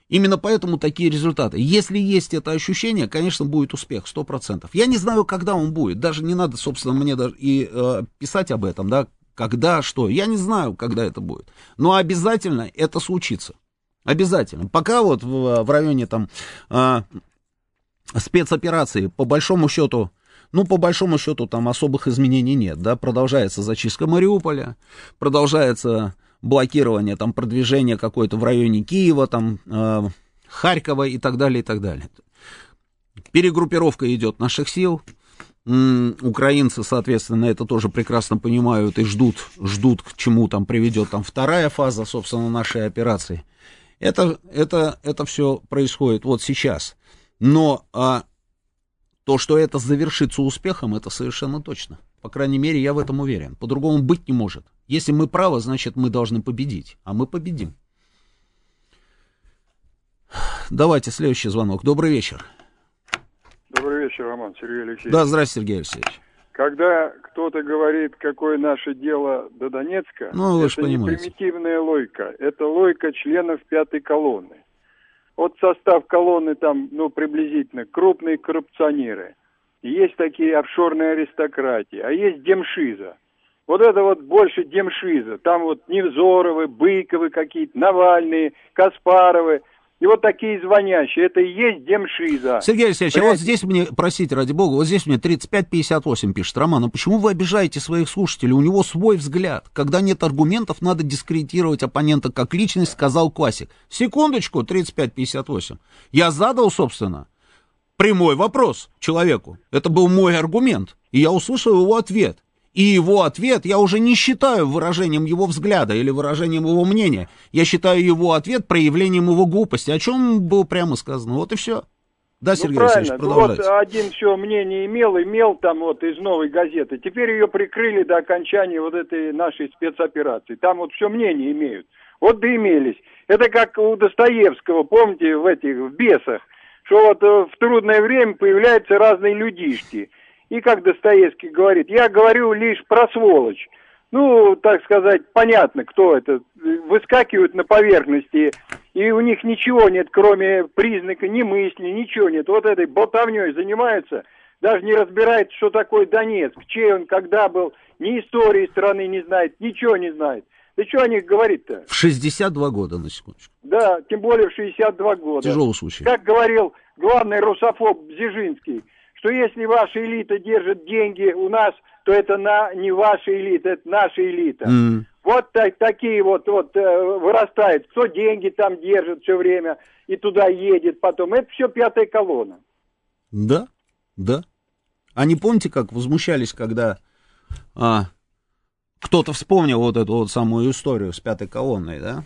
Именно поэтому такие результаты. Если есть это ощущение, конечно, будет успех, 100%. Я не знаю, когда он будет. Даже не надо, собственно, мне даже и э, писать об этом, да, когда, что. Я не знаю, когда это будет. Но обязательно это случится. Обязательно. Пока вот в, в районе там а, спецоперации, по большому счету, ну, по большому счету, там особых изменений нет, да, продолжается зачистка Мариуполя, продолжается блокирование, там, продвижение какое-то в районе Киева, там, э, Харькова и так далее, и так далее. Перегруппировка идет наших сил, Украинцы, соответственно, это тоже прекрасно понимают и ждут, ждут, к чему там приведет там вторая фаза, собственно, нашей операции. Это, это, это все происходит вот сейчас. Но а, то, что это завершится успехом, это совершенно точно. По крайней мере, я в этом уверен. По-другому быть не может. Если мы правы, значит, мы должны победить. А мы победим. Давайте следующий звонок. Добрый вечер. Добрый вечер, Роман, Сергей Алексеевич. Да, здравствуйте, Сергей Алексеевич. Когда кто-то говорит, какое наше дело до Донецка, ну, вы это не понимаете. примитивная логика, это логика членов пятой колонны. Вот состав колонны там, ну, приблизительно, крупные коррупционеры. Есть такие офшорные аристократии, а есть демшиза. Вот это вот больше демшиза. Там вот Невзоровы, Быковы какие-то, Навальные, Каспаровы – и вот такие звонящие, это и есть демшиза. Сергей Алексеевич, а вот здесь мне, простите, ради бога, вот здесь мне 35-58 пишет Роман, ну почему вы обижаете своих слушателей? У него свой взгляд. Когда нет аргументов, надо дискредитировать оппонента как личность, сказал классик. Секундочку, 35-58. Я задал, собственно, прямой вопрос человеку. Это был мой аргумент. И я услышал его ответ. И его ответ я уже не считаю выражением его взгляда или выражением его мнения. Я считаю его ответ проявлением его глупости, о чем было прямо сказано. Вот и все. Да, ну, Сергей ну, Алексеевич, продолжайте. Ну, вот один все мнение имел, имел там вот из новой газеты. Теперь ее прикрыли до окончания вот этой нашей спецоперации. Там вот все мнение имеют. Вот доимелись. Это как у Достоевского, помните, в этих, в бесах, что вот э, в трудное время появляются разные людишки. И как Достоевский говорит, я говорю лишь про сволочь. ну, так сказать, понятно, кто это, выскакивают на поверхности, и у них ничего нет, кроме признака ни мысли, ничего нет. Вот этой болтовней занимаются, даже не разбирает, что такое Донецк, чей он, когда был, ни истории страны не знает, ничего не знает. Да что о них говорить-то? В 62 года, на секундочку. Да, тем более в 62 года. Тяжелый случай. Как говорил главный русофоб Бзижинский, что если ваша элита держит деньги у нас, то это на, не ваша элита, это наша элита. М. Вот так, такие вот, вот э, вырастают, кто деньги там держит все время и туда едет потом. Это все пятая колонна. Да, да. А не помните, как возмущались, когда а, кто-то вспомнил вот эту вот самую историю с пятой колонной, да?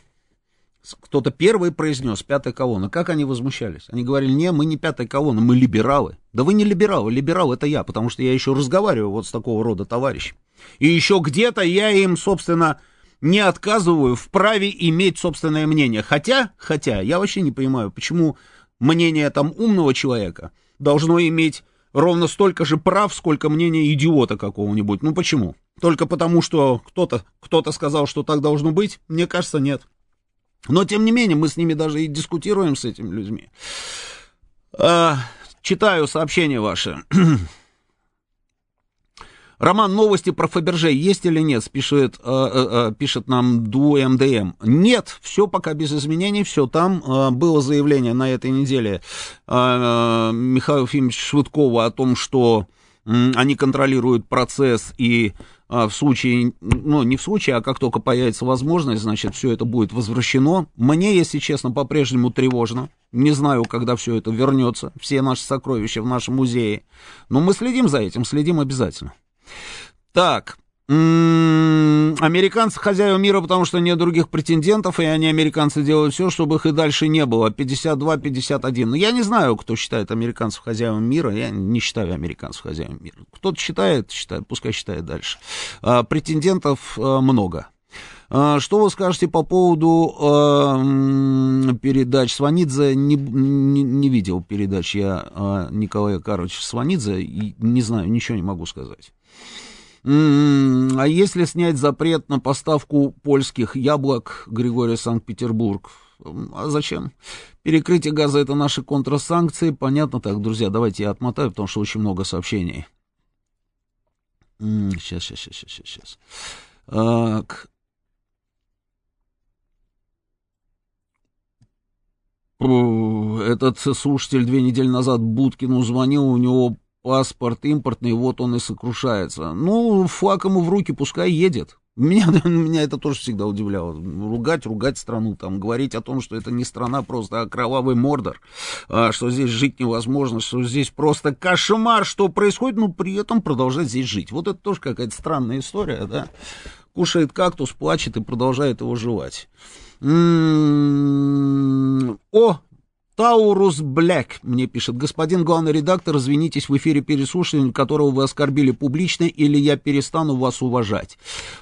Кто-то первый произнес пятая колонна. Как они возмущались? Они говорили, не, мы не пятая колонна, мы либералы. Да вы не либералы, либерал это я, потому что я еще разговариваю вот с такого рода товарищем. И еще где-то я им, собственно, не отказываю в праве иметь собственное мнение. Хотя, хотя, я вообще не понимаю, почему мнение там умного человека должно иметь ровно столько же прав, сколько мнение идиота какого-нибудь. Ну почему? Только потому, что кто-то кто сказал, что так должно быть? Мне кажется, нет. Но, тем не менее, мы с ними даже и дискутируем с этими людьми. А, читаю сообщения ваши. Роман, новости про Фаберже есть или нет? Пишет, э, э, э, пишет нам Ду МДМ. Нет, все пока без изменений, все там. Э, было заявление на этой неделе э, э, Михаила Ефимовича Швыдкова о том, что они контролируют процесс и а, в случае, ну, не в случае, а как только появится возможность, значит, все это будет возвращено. Мне, если честно, по-прежнему тревожно. Не знаю, когда все это вернется, все наши сокровища в нашем музее. Но мы следим за этим, следим обязательно. Так, американцы хозяева мира, потому что нет других претендентов, и они, американцы, делают все, чтобы их и дальше не было. 52-51. Но я не знаю, кто считает американцев хозяевами мира. Я не считаю американцев хозяевами мира. Кто-то считает, считает, пускай считает дальше. А, претендентов а, много. А, Что вы скажете по поводу э, передач Сванидзе? Не, не, не видел передач я э, Николая Карловича Сванидзе, и не знаю, ничего не могу сказать. М, А если снять запрет на поставку польских яблок, Григорий Санкт-Петербург? А зачем? Перекрытие газа это наши контрсанкции. Понятно так, друзья, давайте я отмотаю, потому что очень много сообщений. Сейчас, сейчас, сейчас, сейчас, сейчас. Так. Этот слушатель две недели назад Будкину звонил, у него паспорт импортный, вот он и сокрушается. Ну, флаг ему в руки, пускай едет. Меня, меня это тоже всегда удивляло. Ругать, ругать страну, там, говорить о том, что это не страна просто, а кровавый мордор, а, что здесь жить невозможно, что здесь просто кошмар, что происходит, но при этом продолжать здесь жить. Вот это тоже какая-то странная история, да. Кушает кактус, плачет и продолжает его жевать. М, О, Таурус Блэк мне пишет. Господин главный редактор, извинитесь в эфире переслушивания, которого вы оскорбили публично, или я перестану вас уважать.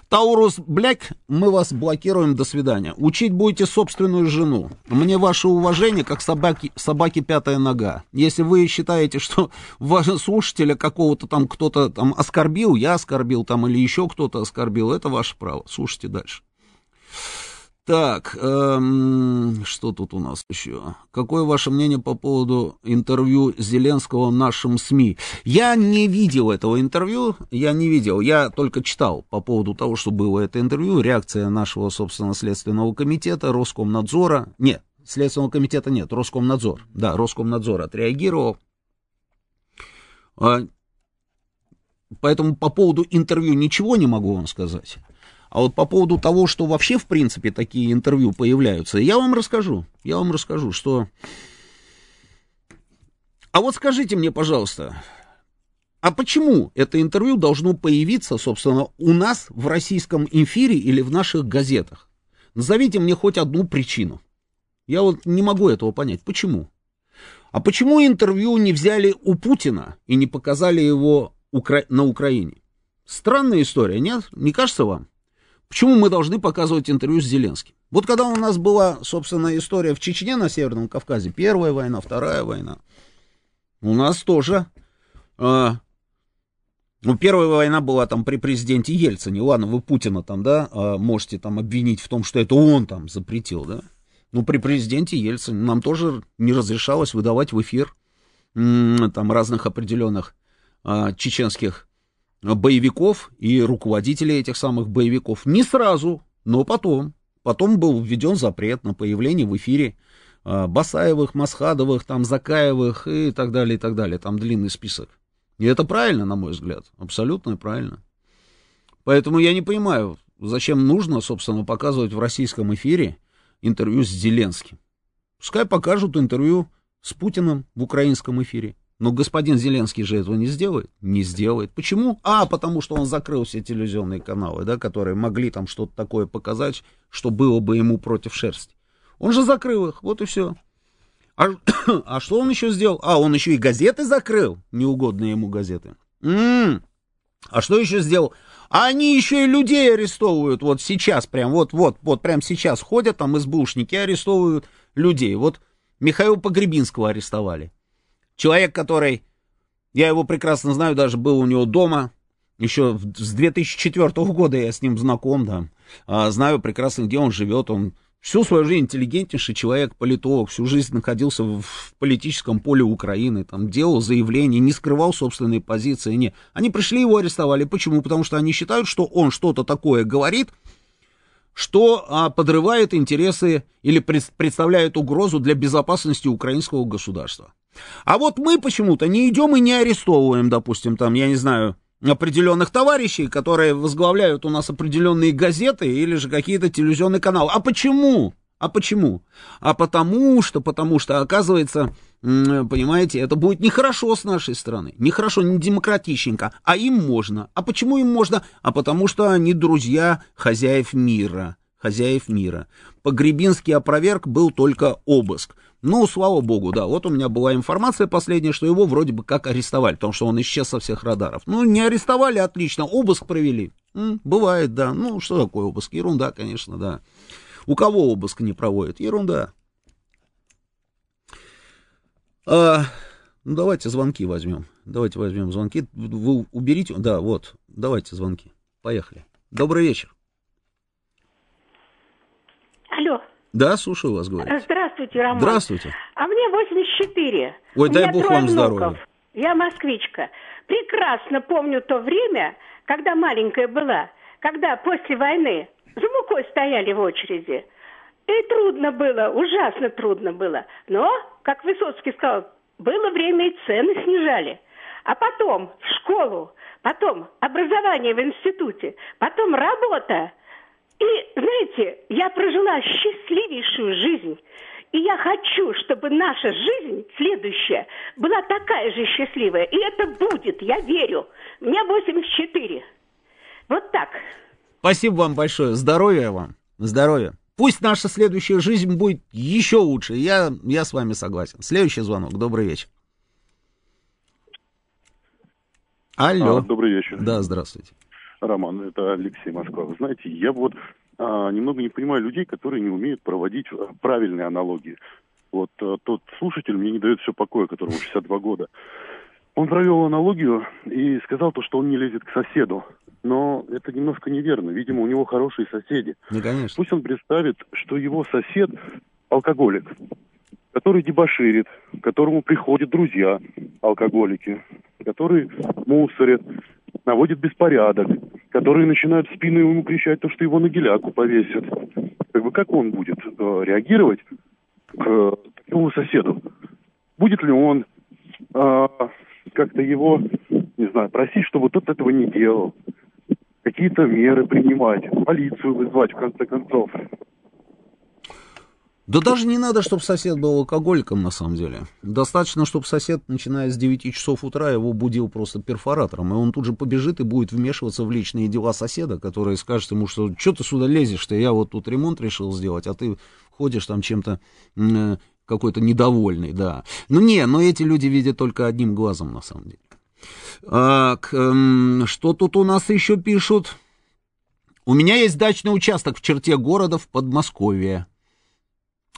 Таурус Блэк, мы вас блокируем, до свидания. Учить будете собственную жену. Мне ваше уважение, как собаки, собаки пятая нога. Если вы считаете, что вашего слушателя какого-то там кто-то там оскорбил, я оскорбил там или еще кто-то оскорбил, это ваше право. Слушайте дальше. Так, эм, что тут у нас еще? Какое ваше мнение по поводу интервью Зеленского нашим СМИ? Я не видел этого интервью, я не видел, я только читал по поводу того, что было это интервью, реакция нашего, собственно, Следственного комитета, Роскомнадзора, нет, Следственного комитета нет, Роскомнадзор, да, Роскомнадзор отреагировал. А, Поэтому по поводу интервью ничего не могу вам сказать. А вот по поводу того, что вообще, в принципе, такие интервью появляются, я вам расскажу. Я вам расскажу, что... А вот скажите мне, пожалуйста, а почему это интервью должно появиться, собственно, у нас в российском эфире или в наших газетах? Назовите мне хоть одну причину. Я вот не могу этого понять. Почему? А почему интервью не взяли у Путина и не показали его Укра... на Украине? Странная история, нет? Не кажется вам? Почему мы должны показывать интервью с Зеленским? Вот когда у нас была, собственно, история в Чечне на Северном Кавказе, первая война, вторая война, у нас тоже э, Ну, первая война была там при президенте Ельцине. Ладно, вы Путина там, да, а, можете там обвинить в том, что это он там запретил, да. Ну, при президенте Ельцине нам тоже не разрешалось выдавать в эфир там разных определенных а, чеченских боевиков и руководителей этих самых боевиков. Не сразу, но потом. Потом был введен запрет на появление в эфире а, Басаевых, Масхадовых, там, Закаевых и так далее, и так далее. Там длинный список. И это правильно, на мой взгляд. Абсолютно правильно. Поэтому я не понимаю, зачем нужно, собственно, показывать в российском эфире интервью с Зеленским. Пускай покажут интервью с Путиным в украинском эфире. Но господин Зеленский же этого не сделает? Не сделает. Почему? А, потому что он закрыл все телевизионные каналы, да, которые могли там что-то такое показать, что было бы ему против шерсти. Он же закрыл их, вот и все. А, а что он еще сделал? А, он еще и газеты закрыл, неугодные ему газеты. М-м. А что еще сделал? А они еще и людей арестовывают вот сейчас, прям вот, вот, прям сейчас ходят там СБУшники, арестовывают людей. Вот Михаила Погребинского арестовали. Человек, который, я его прекрасно знаю, даже был у него дома, еще с 2004 года я с ним знаком, да, а, знаю прекрасно, где он живет, он всю свою жизнь интеллигентнейший человек, политолог, всю жизнь находился в политическом поле Украины, там, делал заявления, не скрывал собственные позиции, не. Они пришли, его арестовали. Почему? Потому что они считают, что он что-то такое говорит, что а, подрывает интересы или пред, представляет угрозу для безопасности украинского государства. А вот мы почему-то не идем и не арестовываем, допустим, там, я не знаю, определенных товарищей, которые возглавляют у нас определенные газеты или же какие-то телевизионные каналы. А почему? А почему? А потому что, потому что, оказывается, понимаете, это будет нехорошо с нашей стороны, нехорошо, не демократичненько, а им можно. А почему им можно? А потому что они друзья хозяев мира, хозяев мира. Погребинский опроверг был только обыск. Ну, слава богу, да, вот у меня была информация последняя, что его вроде бы как арестовали, потому что он исчез со всех радаров. Ну, не арестовали, отлично, обыск провели. М, бывает, да. Ну, что такое обыск? Ерунда, конечно, да. У кого обыск не проводят? Ерунда. А, ну, давайте звонки возьмем. Давайте возьмем звонки. Вы уберите. Да, вот. Давайте звонки. Поехали. Добрый вечер. Алло. Да, слушаю вас, говорит. Здравствуйте, Роман. Здравствуйте. А мне 84. Ой, У дай бог вам здоровья. Я москвичка. Прекрасно помню то время, когда маленькая была, когда после войны за мукой стояли в очереди. И трудно было, ужасно трудно было. Но, как Высоцкий сказал, было время и цены снижали. А потом в школу, потом образование в институте, потом работа. И, знаете, я прожила счастливейшую жизнь. И я хочу, чтобы наша жизнь следующая была такая же счастливая. И это будет, я верю. Мне 84. Вот так. Спасибо вам большое. Здоровья вам. Здоровья. Пусть наша следующая жизнь будет еще лучше. Я, я с вами согласен. Следующий звонок. Добрый вечер. Алло. А, добрый вечер. Да, здравствуйте. Роман, это Алексей Москва. Вы знаете, я вот а, немного не понимаю людей, которые не умеют проводить а, правильные аналогии. Вот а, тот слушатель мне не дает все покоя, которому 62 года. Он провел аналогию и сказал то, что он не лезет к соседу. Но это немножко неверно. Видимо, у него хорошие соседи. Ну, конечно. Пусть он представит, что его сосед алкоголик, который дебоширит, к которому приходят друзья алкоголики, который мусорит, наводит беспорядок, которые начинают в спину ему кричать то, что его на геляку повесят. Как бы как он будет э, реагировать к э, такому соседу? Будет ли он э, как-то его, не знаю, просить, чтобы тот этого не делал? Какие-то меры принимать, полицию вызвать, в конце концов. Да даже не надо, чтобы сосед был алкоголиком, на самом деле. Достаточно, чтобы сосед, начиная с 9 часов утра, его будил просто перфоратором, и он тут же побежит и будет вмешиваться в личные дела соседа, который скажет ему, что что ты сюда лезешь-то, я вот тут ремонт решил сделать, а ты ходишь там чем-то э, какой-то недовольный, да. Ну не, но эти люди видят только одним глазом, на самом деле. А, к, эм, что тут у нас еще пишут? У меня есть дачный участок в черте города в Подмосковье.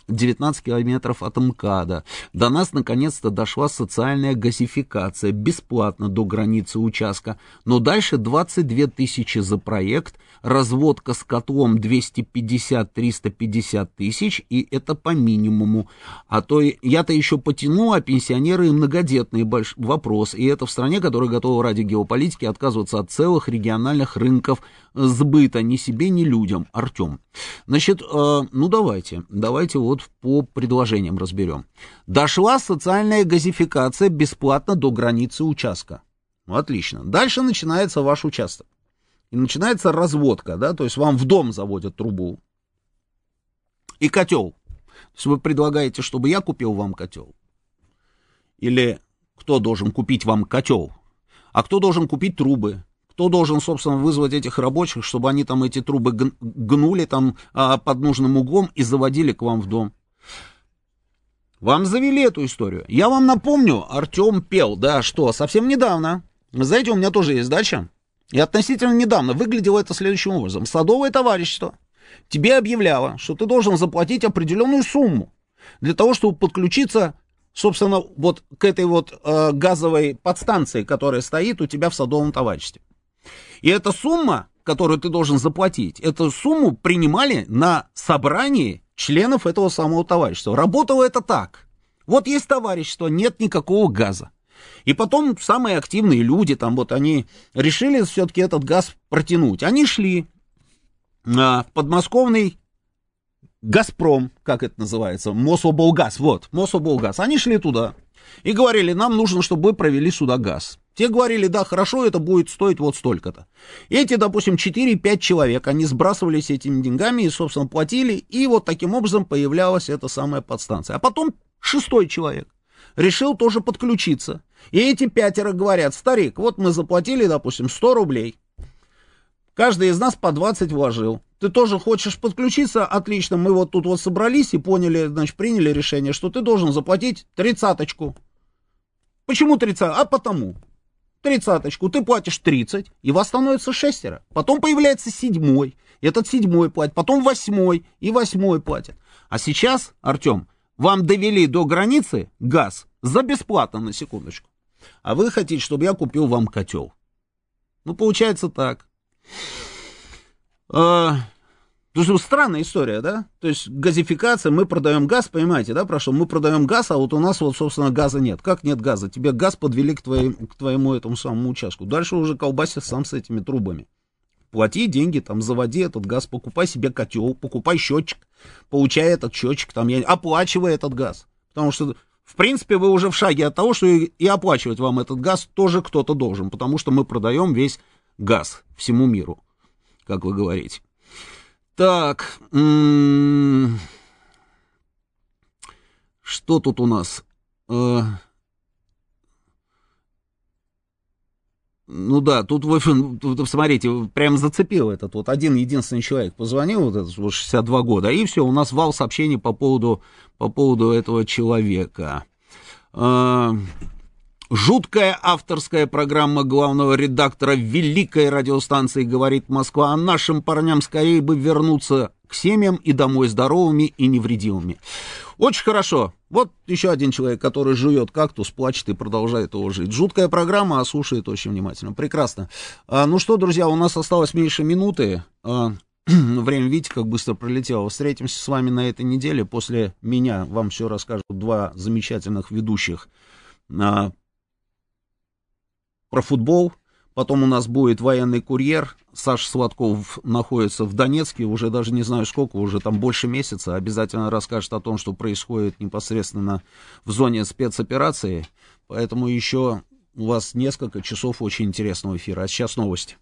19 километров от МКАДа. До нас наконец-то дошла социальная газификация, бесплатно до границы участка. Но дальше 22 тысячи за проект, разводка с котлом 250-350 тысяч, и это по минимуму. А то я-то еще потяну, а пенсионеры и многодетные больш... вопрос. И это в стране, которая готова ради геополитики отказываться от целых региональных рынков сбыта ни себе, ни людям. Артем. Значит, э, ну давайте, давайте вот по предложениям разберем. Дошла социальная газификация бесплатно до границы участка. Отлично. Дальше начинается ваш участок. И начинается разводка, да, то есть вам в дом заводят трубу. И котел. То есть вы предлагаете, чтобы я купил вам котел. Или кто должен купить вам котел? А кто должен купить трубы? Кто должен, собственно, вызвать этих рабочих, чтобы они там эти трубы гнули там а, под нужным углом и заводили к вам в дом. Вам завели эту историю. Я вам напомню, Артем пел, да, что совсем недавно, знаете, у меня тоже есть дача, и относительно недавно выглядело это следующим образом. Садовое товарищество тебе объявляло, что ты должен заплатить определенную сумму для того, чтобы подключиться, собственно, вот к этой вот э, газовой подстанции, которая стоит у тебя в садовом товариществе. И эта сумма, которую ты должен заплатить, эту сумму принимали на собрании членов этого самого товарищества. Работало это так. Вот есть товарищество, нет никакого газа. И потом самые активные люди, там вот они решили все-таки этот газ протянуть. Они шли а, в подмосковный Газпром, как это называется, Мособлгаз, вот, Мособлгаз. Они шли туда и говорили, нам нужно, чтобы вы провели сюда газ. Те говорили, да, хорошо, это будет стоить вот столько-то. Эти, допустим, 4-5 человек, они сбрасывались этими деньгами и, собственно, платили, и вот таким образом появлялась эта самая подстанция. А потом шестой человек решил тоже подключиться. И эти пятеро говорят, старик, вот мы заплатили, допустим, 100 рублей. Каждый из нас по 20 вложил. Ты тоже хочешь подключиться? Отлично, мы вот тут вот собрались и поняли, значит, приняли решение, что ты должен заплатить тридцаточку. Почему тридцать? А потому тридцаточку, ты платишь 30, и вас становится шестеро. Потом появляется седьмой, этот седьмой платит, потом восьмой, и восьмой платит. А сейчас, Артем, вам довели до границы газ за бесплатно, на секундочку. А вы хотите, чтобы я купил вам котел. Ну, получается так. А, Потому что странная история, да? То есть газификация, мы продаем газ, понимаете, да, прошу, мы продаем газ, а вот у нас вот, собственно, газа нет. Как нет газа? Тебе газ подвели к, твоим, к твоему этому самому участку. Дальше уже колбасишь сам с этими трубами. Плати деньги, там, заводи этот газ, покупай себе котел, покупай счетчик, получай этот счетчик, там, я, оплачивай этот газ. Потому что, в принципе, вы уже в шаге от того, что и оплачивать вам этот газ тоже кто-то должен, потому что мы продаем весь газ всему миру, как вы говорите. Так, что тут у нас? Э, ну да, тут вы, тут, смотрите, прям зацепил этот вот один единственный человек позвонил, вот этот вот 62 года, и все, у нас вал сообщений по поводу, по поводу этого человека. Жуткая авторская программа главного редактора великой радиостанции «Говорит Москва» а нашим парням скорее бы вернуться к семьям и домой здоровыми и невредимыми. Очень хорошо. Вот еще один человек, который жует кактус, плачет и продолжает его жить. Жуткая программа, а слушает очень внимательно. Прекрасно. А, ну что, друзья, у нас осталось меньше минуты. А, время, видите, как быстро пролетело. Встретимся с вами на этой неделе. После меня вам все расскажут два замечательных ведущих а, про футбол. Потом у нас будет военный курьер. Саша Сладков находится в Донецке, уже даже не знаю сколько, уже там больше месяца. Обязательно расскажет о том, что происходит непосредственно в зоне спецоперации. Поэтому еще у вас несколько часов очень интересного эфира. А сейчас новости.